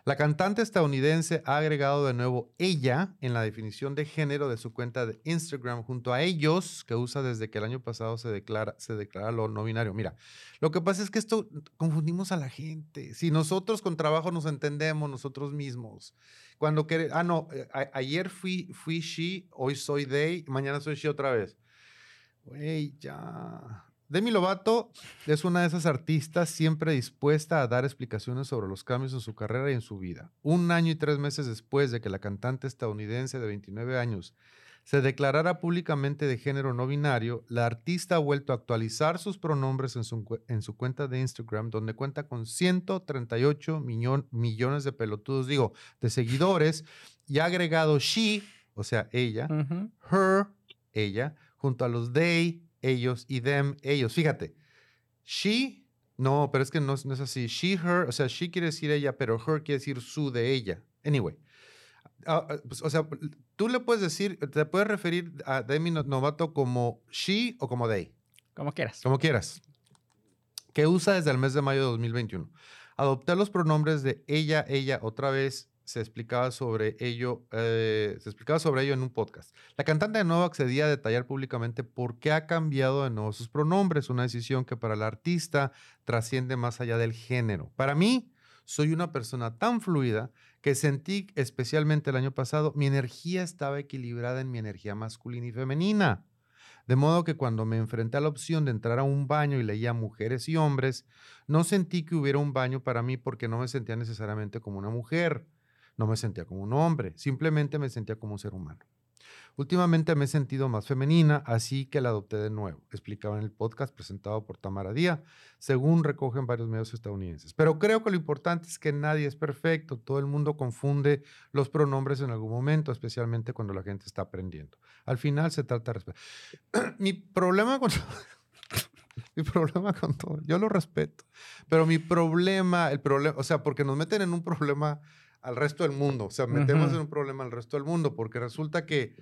La cantante estadounidense ha agregado de nuevo ella en la definición de género de su cuenta de Instagram junto a ellos que usa desde que el año pasado se declara, se declara lo no binario. Mira, lo que pasa es que esto confundimos a la gente. Si nosotros con trabajo nos entendemos nosotros mismos. Cuando quere- ah, no, eh, ayer fui, fui she, hoy soy they, mañana soy she otra vez. Güey, ya. Demi Lovato es una de esas artistas siempre dispuesta a dar explicaciones sobre los cambios en su carrera y en su vida. Un año y tres meses después de que la cantante estadounidense de 29 años se declarara públicamente de género no binario, la artista ha vuelto a actualizar sus pronombres en su, en su cuenta de Instagram, donde cuenta con 138 millon- millones de pelotudos, digo, de seguidores, y ha agregado she, o sea, ella, her, ella, junto a los they, ellos, y them, ellos. Fíjate, she, no, pero es que no, es- no es así. She, her, o sea, she quiere decir ella, pero her quiere decir su de ella. Anyway. Ah, ah, pues, o sea, tú le puedes decir, te puedes referir a Demi No- Novato como she o como they. Como quieras. Como quieras. Que usa desde el mes de mayo de 2021. Adopté los pronombres de ella, ella, otra vez se explicaba sobre ello, eh, se explicaba sobre ello en un podcast. La cantante de nuevo accedía a detallar públicamente por qué ha cambiado de nuevo sus pronombres, una decisión que para el artista trasciende más allá del género. Para mí, soy una persona tan fluida que sentí, especialmente el año pasado, mi energía estaba equilibrada en mi energía masculina y femenina. De modo que cuando me enfrenté a la opción de entrar a un baño y leía mujeres y hombres, no sentí que hubiera un baño para mí porque no me sentía necesariamente como una mujer, no me sentía como un hombre, simplemente me sentía como un ser humano. Últimamente me he sentido más femenina, así que la adopté de nuevo, explicaba en el podcast presentado por Tamara Díaz, según recogen varios medios estadounidenses. Pero creo que lo importante es que nadie es perfecto, todo el mundo confunde los pronombres en algún momento, especialmente cuando la gente está aprendiendo. Al final se trata de respetar. <clears throat> mi problema con... <laughs> mi problema con todo, yo lo respeto, pero mi problema, el problema, o sea, porque nos meten en un problema al resto del mundo, o sea, metemos Ujú. en un problema al resto del mundo, porque resulta que,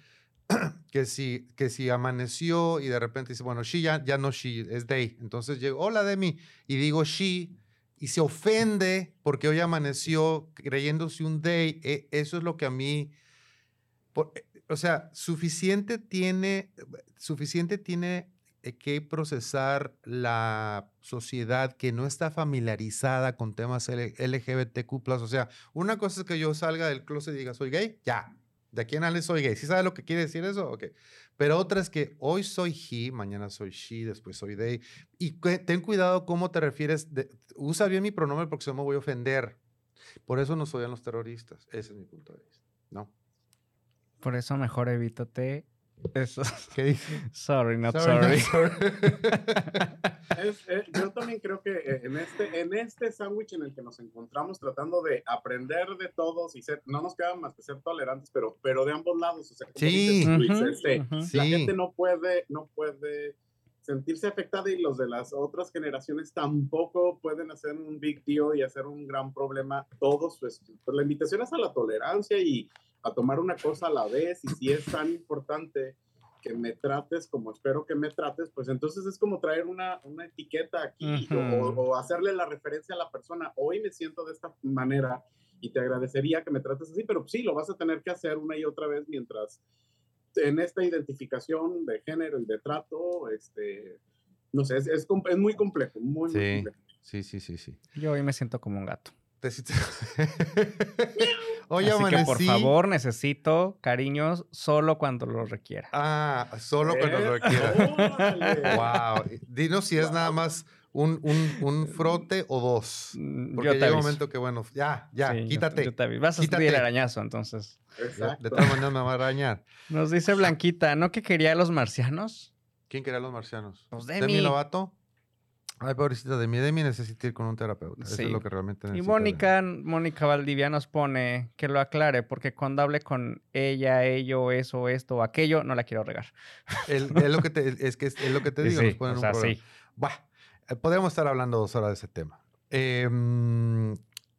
<clears throat> que, si, que si amaneció y de repente dice, bueno, she ya, ya no she, es they, entonces llego, hola Demi, y digo she, y se ofende porque hoy amaneció creyéndose un they, e- eso es lo que a mí, por- eh, o sea, suficiente tiene, suficiente tiene eh, que procesar la sociedad que no está familiarizada con temas LGBTQ+. O sea, una cosa es que yo salga del closet y diga, soy gay, ya. De aquí en soy gay. ¿Sí sabe lo que quiere decir eso? Ok. Pero otra es que hoy soy he, mañana soy she, después soy they. Y ten cuidado cómo te refieres. de- usa bien mi pronombre porque si no me voy a ofender. Por eso nos odian los terroristas. Ese es mi punto de vista. ¿No? Por eso mejor evítate eso. <laughs> ¿Qué dice? Sorry, not Sorry, sorry. not sorry. <laughs> Es- eh, yo también creo que eh, en este en este sándwich en el que nos encontramos tratando de aprender de todos y ser, no nos queda más que ser tolerantes, pero, pero de ambos lados. O sea, Sí. dices, Luis, Ujú, este, ujú. la Sí. gente no puede, no puede sentirse afectada y los de las otras generaciones tampoco pueden hacer un big deal y hacer un gran problema. Todos, pues, pues la invitación es a la tolerancia y a tomar una cosa a la vez. Y si es tan importante que me trates como espero que me trates, pues entonces es como traer una, una etiqueta aquí Ujú. o, o hacerle la referencia a la persona. Hoy me siento de esta manera y te agradecería que me trates así, pero sí, lo vas a tener que hacer una y otra vez mientras en esta identificación de género y de trato, este, no sé, es, es, es muy complejo, muy, muy Sí. complejo. Sí, sí, sí, sí. Yo hoy me siento como un gato. <laughs> Oye, Así que por favor, necesito cariños solo cuando lo requiera. Ah, solo cuando lo requiera. <laughs> wow. Dinos si es nada más un, un, frote o dos. Mm, Porque llega un momento que, bueno, ya, ya, quítate. Vas a quítate. el arañazo, entonces. De todas maneras me va a arañar. Nos dice Blanquita, ¿no que quería a los marcianos? ¿Quién quería a los marcianos? Los Demi. ¿Demi Lovato? Ay, pobrecita de mí, de mí necesita ir con un terapeuta. Eso es lo que realmente necesita. Y Mónica, Mónica Valdivia nos pone que lo aclare, porque cuando hable con ella, ello, eso, esto aquello, no la quiero regar. es, lo que te, es, que es, lo que te <laughs> digo, nos ponen o sea, un sí. Eh, podríamos estar hablando dos horas de ese tema. Eh,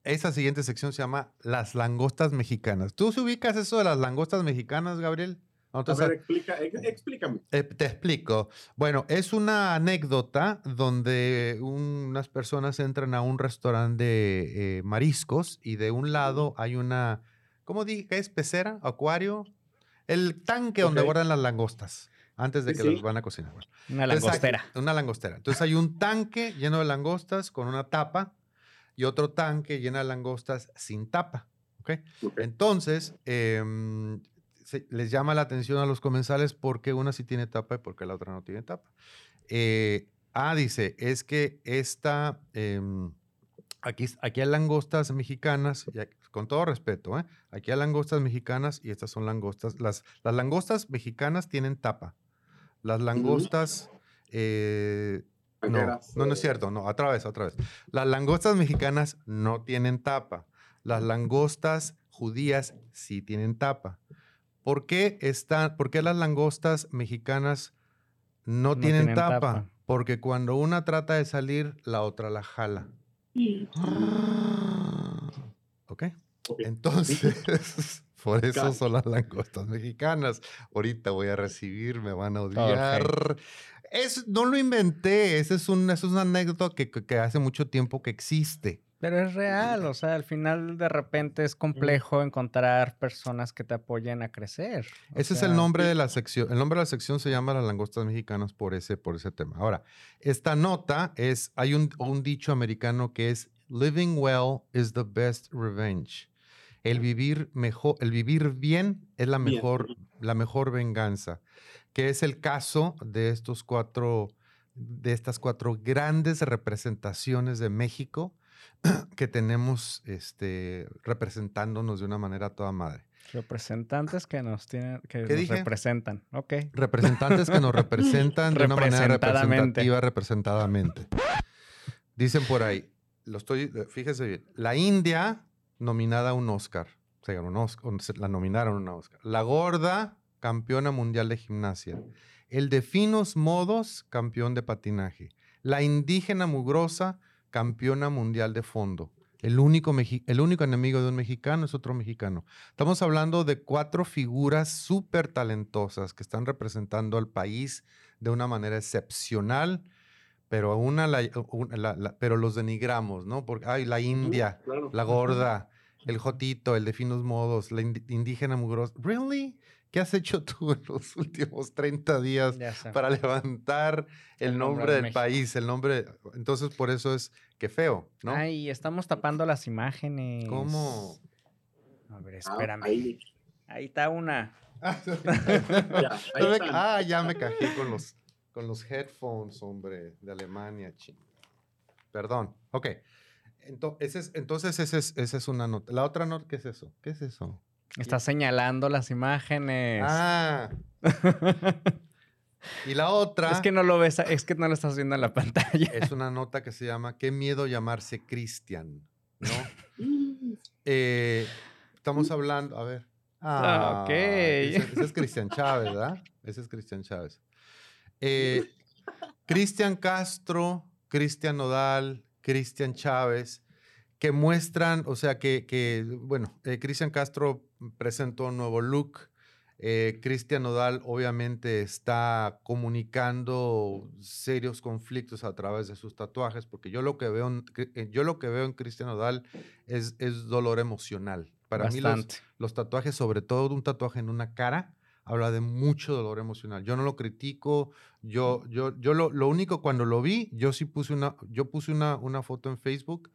esa siguiente sección se llama Las langostas mexicanas. ¿Tú se ubicas eso de las langostas mexicanas, Gabriel? A ver, explica, explícame. Eh, te explico. Bueno, es una anécdota donde unas personas entran a un restaurante de eh, mariscos y de un lado hay una, ¿cómo dije? ¿Es pecera? ¿Acuario? El tanque donde guardan las langostas antes de que los van a cocinar. Una langostera. una langostera. Entonces hay un tanque lleno de langostas con una tapa y otro tanque lleno de langostas sin tapa. ¿okay? Entonces, em, les llama la atención a los comensales porque una sí tiene tapa y porque la otra no tiene tapa. Eh, ah, dice, es que esta, em, aquí, aquí hay langostas mexicanas, con todo respeto, ¿eh? aquí hay langostas mexicanas y estas son langostas. Las, las langostas mexicanas tienen tapa. Las langostas... Eh, no, no, no es cierto, no, otra vez, otra vez. Las langostas mexicanas no tienen tapa. Las langostas judías sí tienen tapa. ¿Por qué, están, por qué las langostas mexicanas no, tienen, tapa? Porque cuando una trata de salir, la otra la jala. ¿Ok? Entonces, <laughs> por eso son las langostas mexicanas. Ahorita voy a recibir, me van a odiar. Es, no lo inventé, esa es, un, es una anécdota que hace mucho tiempo que existe. Pero es real, o sea, al final de repente es complejo encontrar personas que te apoyen a crecer. Ese es el nombre de la sección. El nombre de la sección se llama Las langostas mexicanas por ese, por ese tema. Ahora, esta nota es, hay un, dicho americano que es Living well is the best revenge. El vivir mejor, el vivir bien es la mejor, la mejor venganza. Que es el caso de estos cuatro, de estas cuatro grandes representaciones de México <clears throat> que tenemos este, representándonos de una manera toda madre. Representantes que nos tienen, que nos representan, ok. <laughs> Representantes que nos representan de una manera representativa, representadamente. Dicen por ahí, lo estoy, eh, fíjese bien, la India nominada a un Oscar, o sea, un Oscar, la nominaron a un Oscar. La gorda, campeona mundial de gimnasia. El de finos modos, campeón de patinaje. La indígena mugrosa, campeona mundial de fondo. El único, el único enemigo de un mexicano es otro mexicano. Estamos hablando de cuatro figuras súper talentosas que están representando al país de una manera excepcional, pero, una, pero los denigramos, ¿no? Porque, ay, la India, la gorda, <laughs> el jotito, el de finos modos, la indígena mugrosa. ¿Really? ¿Qué has hecho tú en los últimos 30 días para levantar el, nombre, del país? El nombre. Entonces, por eso es que feo, ¿no? Ay, estamos tapando las imágenes. ¿Cómo? A ver, ah, espérame. ahí. está una. <laughs> ah, ya me cajé con los, con los headphones, hombre, de Alemania. Perdón. Ok. Entonces, entonces esa es, esa es una nota. La otra nota, ¿qué es eso? ¿Qué es eso? Está señalando las imágenes. Ah. <laughs> y la otra. Es que no lo ves, es que no lo estás viendo en la <laughs> pantalla. Es una nota que se llama Qué miedo llamarse Cristian, ¿no? <laughs> Eh, estamos hablando, a ver. Ah, ok. Ese, es Cristian Chávez, ¿verdad? Ese es Cristian Chávez. Eh, Cristian Castro, Cristian Nodal, Cristian Chávez que muestran, o sea, que, bueno, eh, Cristian Castro presentó un nuevo look. Eh, Cristian Nodal obviamente está comunicando serios conflictos a través de sus tatuajes, porque yo lo que veo en, eh, yo lo que veo en Cristian Nodal es, es dolor emocional. Para mí los, tatuajes, sobre todo un tatuaje en una cara, habla de mucho dolor emocional. Yo no lo critico, yo, yo, yo lo, lo único cuando lo vi, yo sí puse una, yo puse una, una foto en Facebook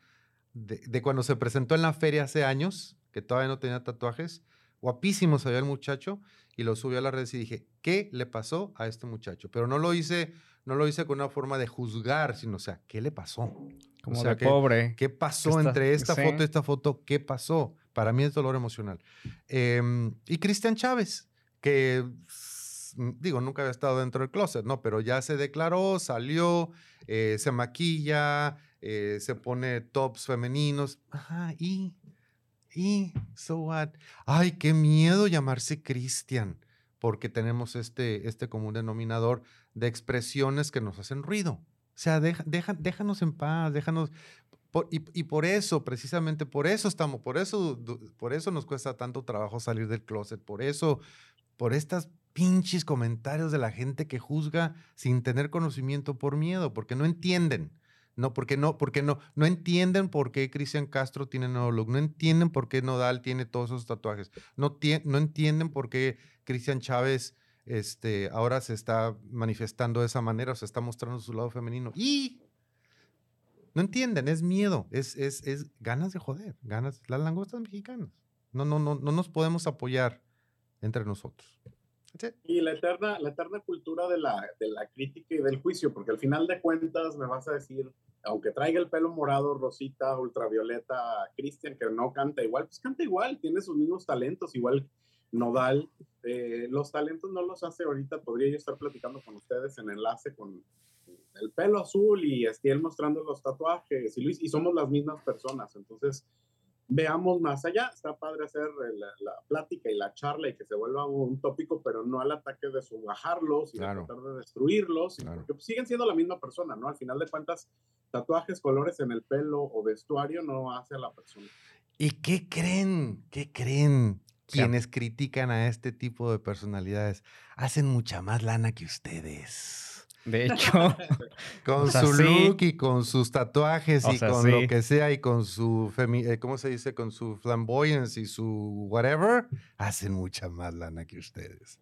de, cuando se presentó en la feria hace años, que todavía no tenía tatuajes. Guapísimo se veía el muchacho y lo subió a las redes y dije, ¿qué le pasó a este muchacho? Pero no lo hice, no lo hice con una forma de juzgar, sino, o sea, ¿qué le pasó? Como o sea, de pobre. ¿Qué pasó entre esta foto y esta foto? ¿Qué pasó? Para mí es dolor emocional. Em, y Cristian Chávez, que digo, nunca había estado dentro del closet, ¿no? Pero ya se declaró, salió, eh, se maquilla, eh, se pone tops femeninos. Ajá, y, y, so what? Ay, qué miedo llamarse Cristian, porque tenemos este, este común denominador de expresiones que nos hacen ruido. O sea, deja, déjanos en paz, déjanos. y, y, por eso, precisamente por eso estamos, por eso, por eso nos cuesta tanto trabajo salir del closet, por eso, por estas pinches comentarios de la gente que juzga sin tener conocimiento por miedo, porque no entienden. No, porque no, porque no, no entienden por qué Cristian Castro tiene nuevo look, no entienden por qué Nodal tiene todos esos tatuajes, no, no entienden por qué Cristian Chávez este, ahora se está manifestando de esa manera, o se está mostrando su lado femenino. Y no entienden, es miedo, es, es, es ganas de joder, ganas, las langostas mexicanas. No, no, no, no nos podemos apoyar entre nosotros. Y la eterna, la eterna cultura de la, de la crítica y del juicio, porque al final de cuentas me vas a decir, aunque traiga el pelo morado, rosita, ultravioleta, Cristian, que no canta igual, pues canta igual, tiene sus mismos talentos, igual Nodal. Eh, los talentos no los hace ahorita, podría yo estar platicando con ustedes en enlace con el pelo azul y Estiel mostrando los tatuajes y Luis, y somos las mismas personas, entonces veamos más allá. Está padre hacer la, plática y la charla y que se vuelva un, tópico, pero no al ataque de subajarlos y tratar de destruirlos, porque pues, siguen siendo la misma persona, ¿no? Al final de cuentas, tatuajes, colores en el pelo o vestuario no hace a la persona. ¿Y qué creen? ¿Qué creen? Quienes critican a este tipo de personalidades hacen mucha más lana que ustedes. De <laughs> hecho, con su look y con sus tatuajes y con lo que sea y con su, eh, ¿cómo se dice? Con su flamboyance y su whatever, hacen mucha más lana que ustedes.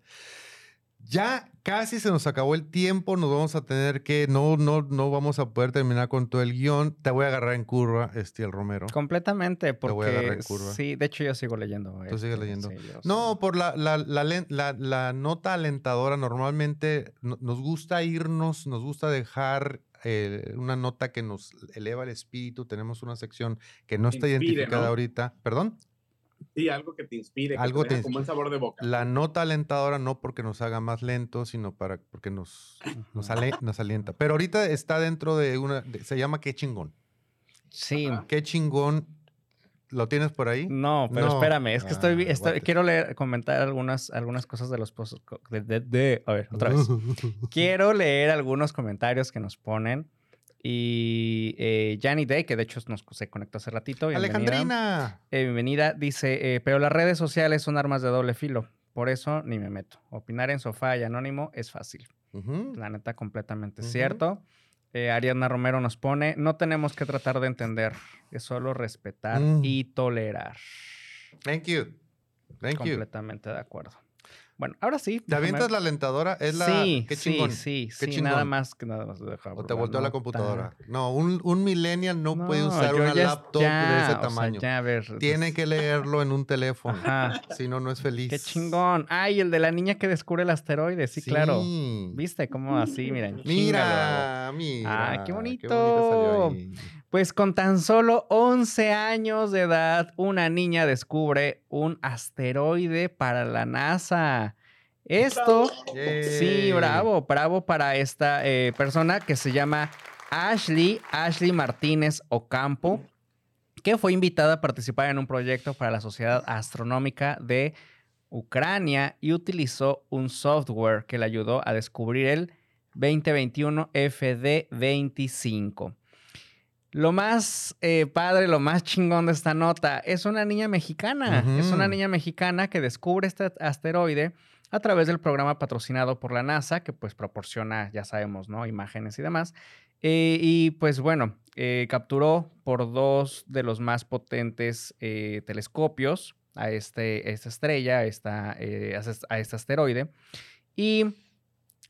Ya casi se nos acabó el tiempo, nos vamos a tener que, no, no, no vamos a poder terminar con todo el guion. Te voy a agarrar en curva, Estiel Romero. Completamente, porque... Te voy a agarrar en curva. Sí, de hecho yo sigo leyendo. Tú sigues leyendo. no, por la, la, la, la, nota alentadora, normalmente nos gusta irnos, nos gusta dejar eh, una nota que nos eleva el espíritu. Tenemos una sección que no está identificada ahorita. ¿Perdón? Sí, algo que te inspire, algo que te como un sabor de boca. La nota alentadora no porque nos haga más lento, sino para porque nos, nos, nos alienta. Pero ahorita está dentro de una, se llama Qué chingón. Sí. Qué chingón. ¿Lo tienes por ahí? No, pero espérame, es que estoy, ah, quiero leer, comentar algunas, algunas cosas de los posts. De, a ver, otra vez. <laughs> quiero leer algunos comentarios que nos ponen. Y eh, Day, que de hecho nos, se conectó hace ratito. Alejandrina. Eh, bienvenida. Dice, eh, pero las redes sociales son armas de doble filo. Por eso ni me meto. Opinar en sofá y anónimo es fácil. La neta, completamente cierto. Eh, Ariadna Romero nos pone, no tenemos que tratar de entender, es solo respetar mm. y tolerar. Thank you. Thank completamente de acuerdo. Bueno, ahora sí. ¿Te avientas la alentadora? Es la... Sí, ¿Qué chingón? sí, sí. sí nada más que nada más dejar. O te volteó la computadora. No, un, un millennial no, puede usar una laptop de ese tamaño. ya, a ver, Tiene que leerlo en un teléfono. Ajá. Si no, no es feliz. Qué chingón. Ay, el de la niña que descubre el asteroide. Sí, claro. ¿Viste cómo así? Miren. Mira, mira. Ah, qué bonito. Pues con tan solo 11 años de edad, una niña descubre un asteroide para la NASA. Esto, sí, bravo, bravo para esta eh, persona que se llama Ashley, Ashley Martínez Ocampo, que fue invitada a participar en un proyecto para la Sociedad Astronómica de Ucrania y utilizó un software que le ayudó a descubrir el 2021 FD25. Lo más eh, padre, lo más chingón de esta nota es una niña mexicana. Es una niña mexicana que descubre este asteroide a través del programa patrocinado por la NASA, que pues proporciona, ya sabemos, ¿no? Imágenes y demás. Eh, y pues bueno, eh, capturó por dos de los más potentes telescopios a, este, esta estrella, a, esta, a este asteroide. Y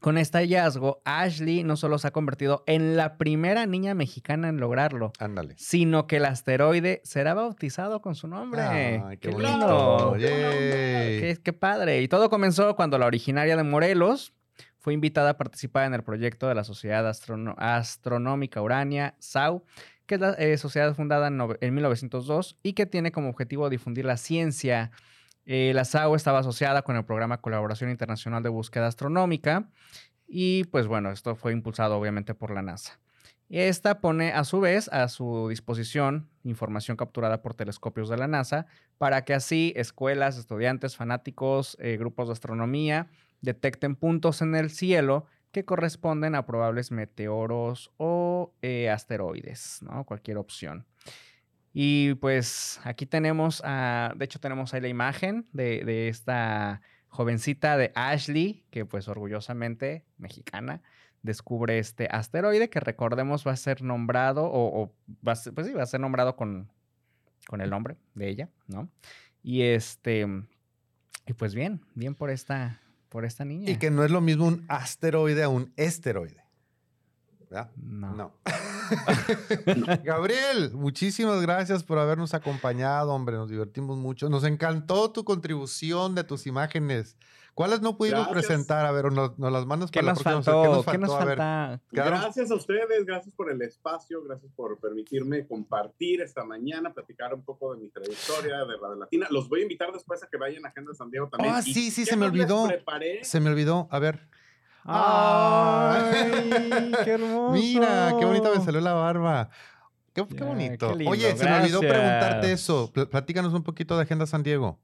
Con este hallazgo, Ashley no solo se ha convertido en la primera niña mexicana en lograrlo, Ándale. sino que el asteroide será bautizado con su nombre. Ay, qué, qué bonito. lindo. Qué, qué padre. Y todo comenzó cuando la originaria de Morelos fue invitada a participar en el proyecto de la Sociedad Astrono- Astronómica Urania, SAU, que es la eh, sociedad fundada en, en 1902 y que tiene como objetivo difundir la ciencia. Eh, la SAU estaba asociada con el programa Colaboración Internacional de Búsqueda Astronómica y pues bueno, esto fue impulsado obviamente por la NASA. Esta pone a su vez a su disposición información capturada por telescopios de la NASA para que así escuelas, estudiantes, fanáticos, eh, grupos de astronomía detecten puntos en el cielo que corresponden a probables meteoros o eh, asteroides, ¿no? Cualquier opción. Y pues aquí tenemos, a- de hecho tenemos ahí la imagen de, de esta jovencita de Ashley, que pues orgullosamente mexicana, descubre este asteroide que recordemos va a ser nombrado o, o va, a ser, pues sí, va a ser nombrado con, con el nombre de ella, ¿no? Y este, y pues bien, bien por esta, por esta niña. Y que no es lo mismo un asteroide a un esteroide. ¿Verdad? no. No. <laughs> <laughs> Gabriel, muchísimas gracias por habernos acompañado, hombre. Nos divertimos mucho. Nos encantó tu contribución de tus imágenes. ¿Cuáles no pudimos Gracias. presentar? A ver, nos, nos las mandas ¿Qué para la nos próxima. faltó? ¿Qué nos A ver, falta? Gracias a ustedes, gracias por el espacio, gracias por permitirme compartir esta mañana, platicar un poco de mi trayectoria de Radio Latina. Los voy a invitar después a que vayan a Agenda San Diego también. Ah, ¿Y sí, sí, se me olvidó. Se me olvidó. A ver. ¡Ay! ¡Qué hermoso! <laughs> Mira, qué bonita me salió la barba. Qué, bonito. qué lindo, Oye, se me olvidó preguntarte eso. Pl- Platícanos un poquito de Agenda San Diego.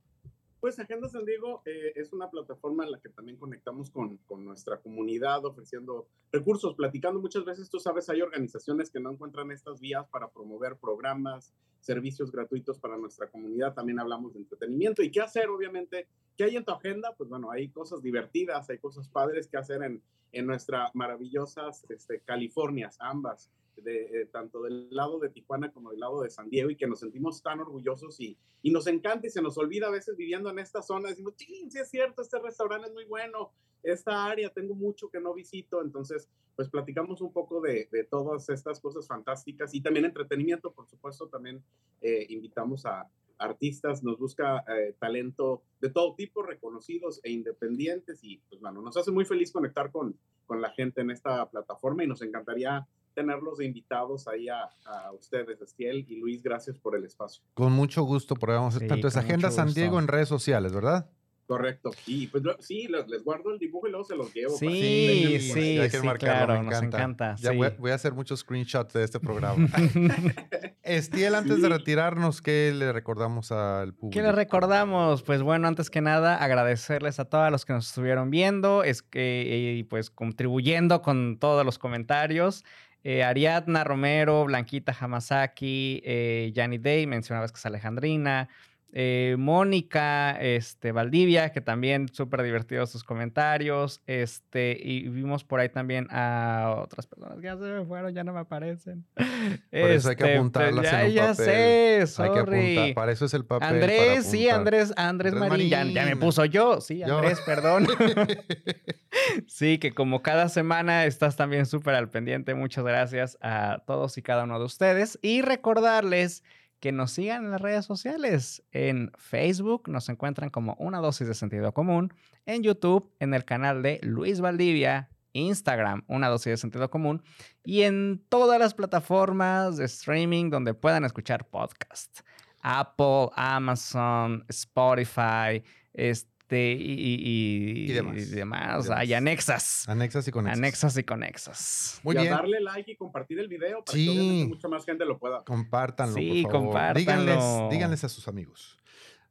Pues Agenda San Diego eh, es una plataforma en la que también conectamos con, con nuestra comunidad, ofreciendo recursos, platicando. Muchas veces, tú sabes, hay organizaciones que no encuentran estas vías para promover programas, servicios gratuitos para nuestra comunidad, también hablamos de entretenimiento. Y qué hacer, obviamente, ¿qué hay en tu agenda? Pues bueno, hay cosas divertidas, hay cosas padres que hacer en, en nuestra maravillosas este, Californias, ambas, de, eh, tanto del lado de Tijuana como del lado de San Diego y que nos sentimos tan orgullosos y, y nos encanta y se nos olvida a veces viviendo en esta zona, decimos, sí, sí es cierto, este restaurante es muy bueno, esta área tengo mucho que no visito, entonces pues platicamos un poco de, de todas estas cosas fantásticas y también entretenimiento, por supuesto, también eh, invitamos a artistas, nos busca eh, talento de todo tipo, reconocidos e independientes y pues bueno, nos hace muy feliz conectar con, con la gente en esta plataforma y nos encantaría tenerlos de invitados ahí a, a ustedes, Estiel y Luis, gracias por el espacio. Con mucho gusto, a Sí, Entonces, con Agenda San. Diego en redes sociales, ¿verdad? Correcto. Y pues sí, les, les guardo el dibujo y luego se los llevo. para que Sí, tengan- sí, hay que sí, marcarlo, claro, me nos encanta. Ya sí. voy, a, voy a hacer muchos screenshots de este programa. <laughs> <laughs> Estiel, antes de Sí. retirarnos, ¿qué le recordamos al público? ¿Qué les recordamos? Pues bueno, antes que nada, agradecerles a todos los que nos estuvieron viendo, es que, y pues contribuyendo con todos los comentarios. Eh, Ariadna Romero, Blanquita Hamasaki, eh, Day, mencionabas que es Alejandrina, eh, Mónica este, Valdivia, que también súper divertidos sus comentarios. Este, y vimos por ahí también a otras personas que ya se me fueron, ya no me aparecen. <laughs> Por eso hay que Este, apuntarlas ya, en un ya papel. sé, Hay que sorry. apuntar. Para eso es el papel. Andrés, sí. Andrés, Andrés, Andrés Marín, ya, ya me puso yo, sí, Yo. Andrés, perdón. <laughs> <laughs> sí, que como cada semana estás también súper al pendiente, muchas gracias a todos y cada uno de ustedes. Y recordarles que nos sigan en las redes sociales. En Facebook nos encuentran como una dosis de sentido común. En YouTube, en el canal de Luis Valdivia. Instagram, una dosis de sentido común. Y en todas las plataformas de streaming donde puedan escuchar podcast. Apple, Amazon, Spotify, este, y, y- Y demás. y demás. Y demás. Hay anexas. Anexas y conexas. Anexas y conexas. Muy y a bien. darle like y compartir el video para Sí. que obviamente mucha más gente lo pueda. Compártanlo, Sí, por favor. compártanlo. Díganles, díganles a sus amigos.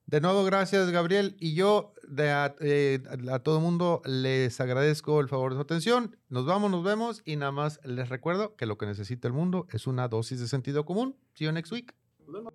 De nuevo, gracias, Gabriel. Y yo de a, eh, a todo el mundo les agradezco el favor de su atención. Nos vamos, nos vemos. Y nada más les recuerdo que lo que necesita el mundo es una dosis de sentido común. See you next week. Nos vemos.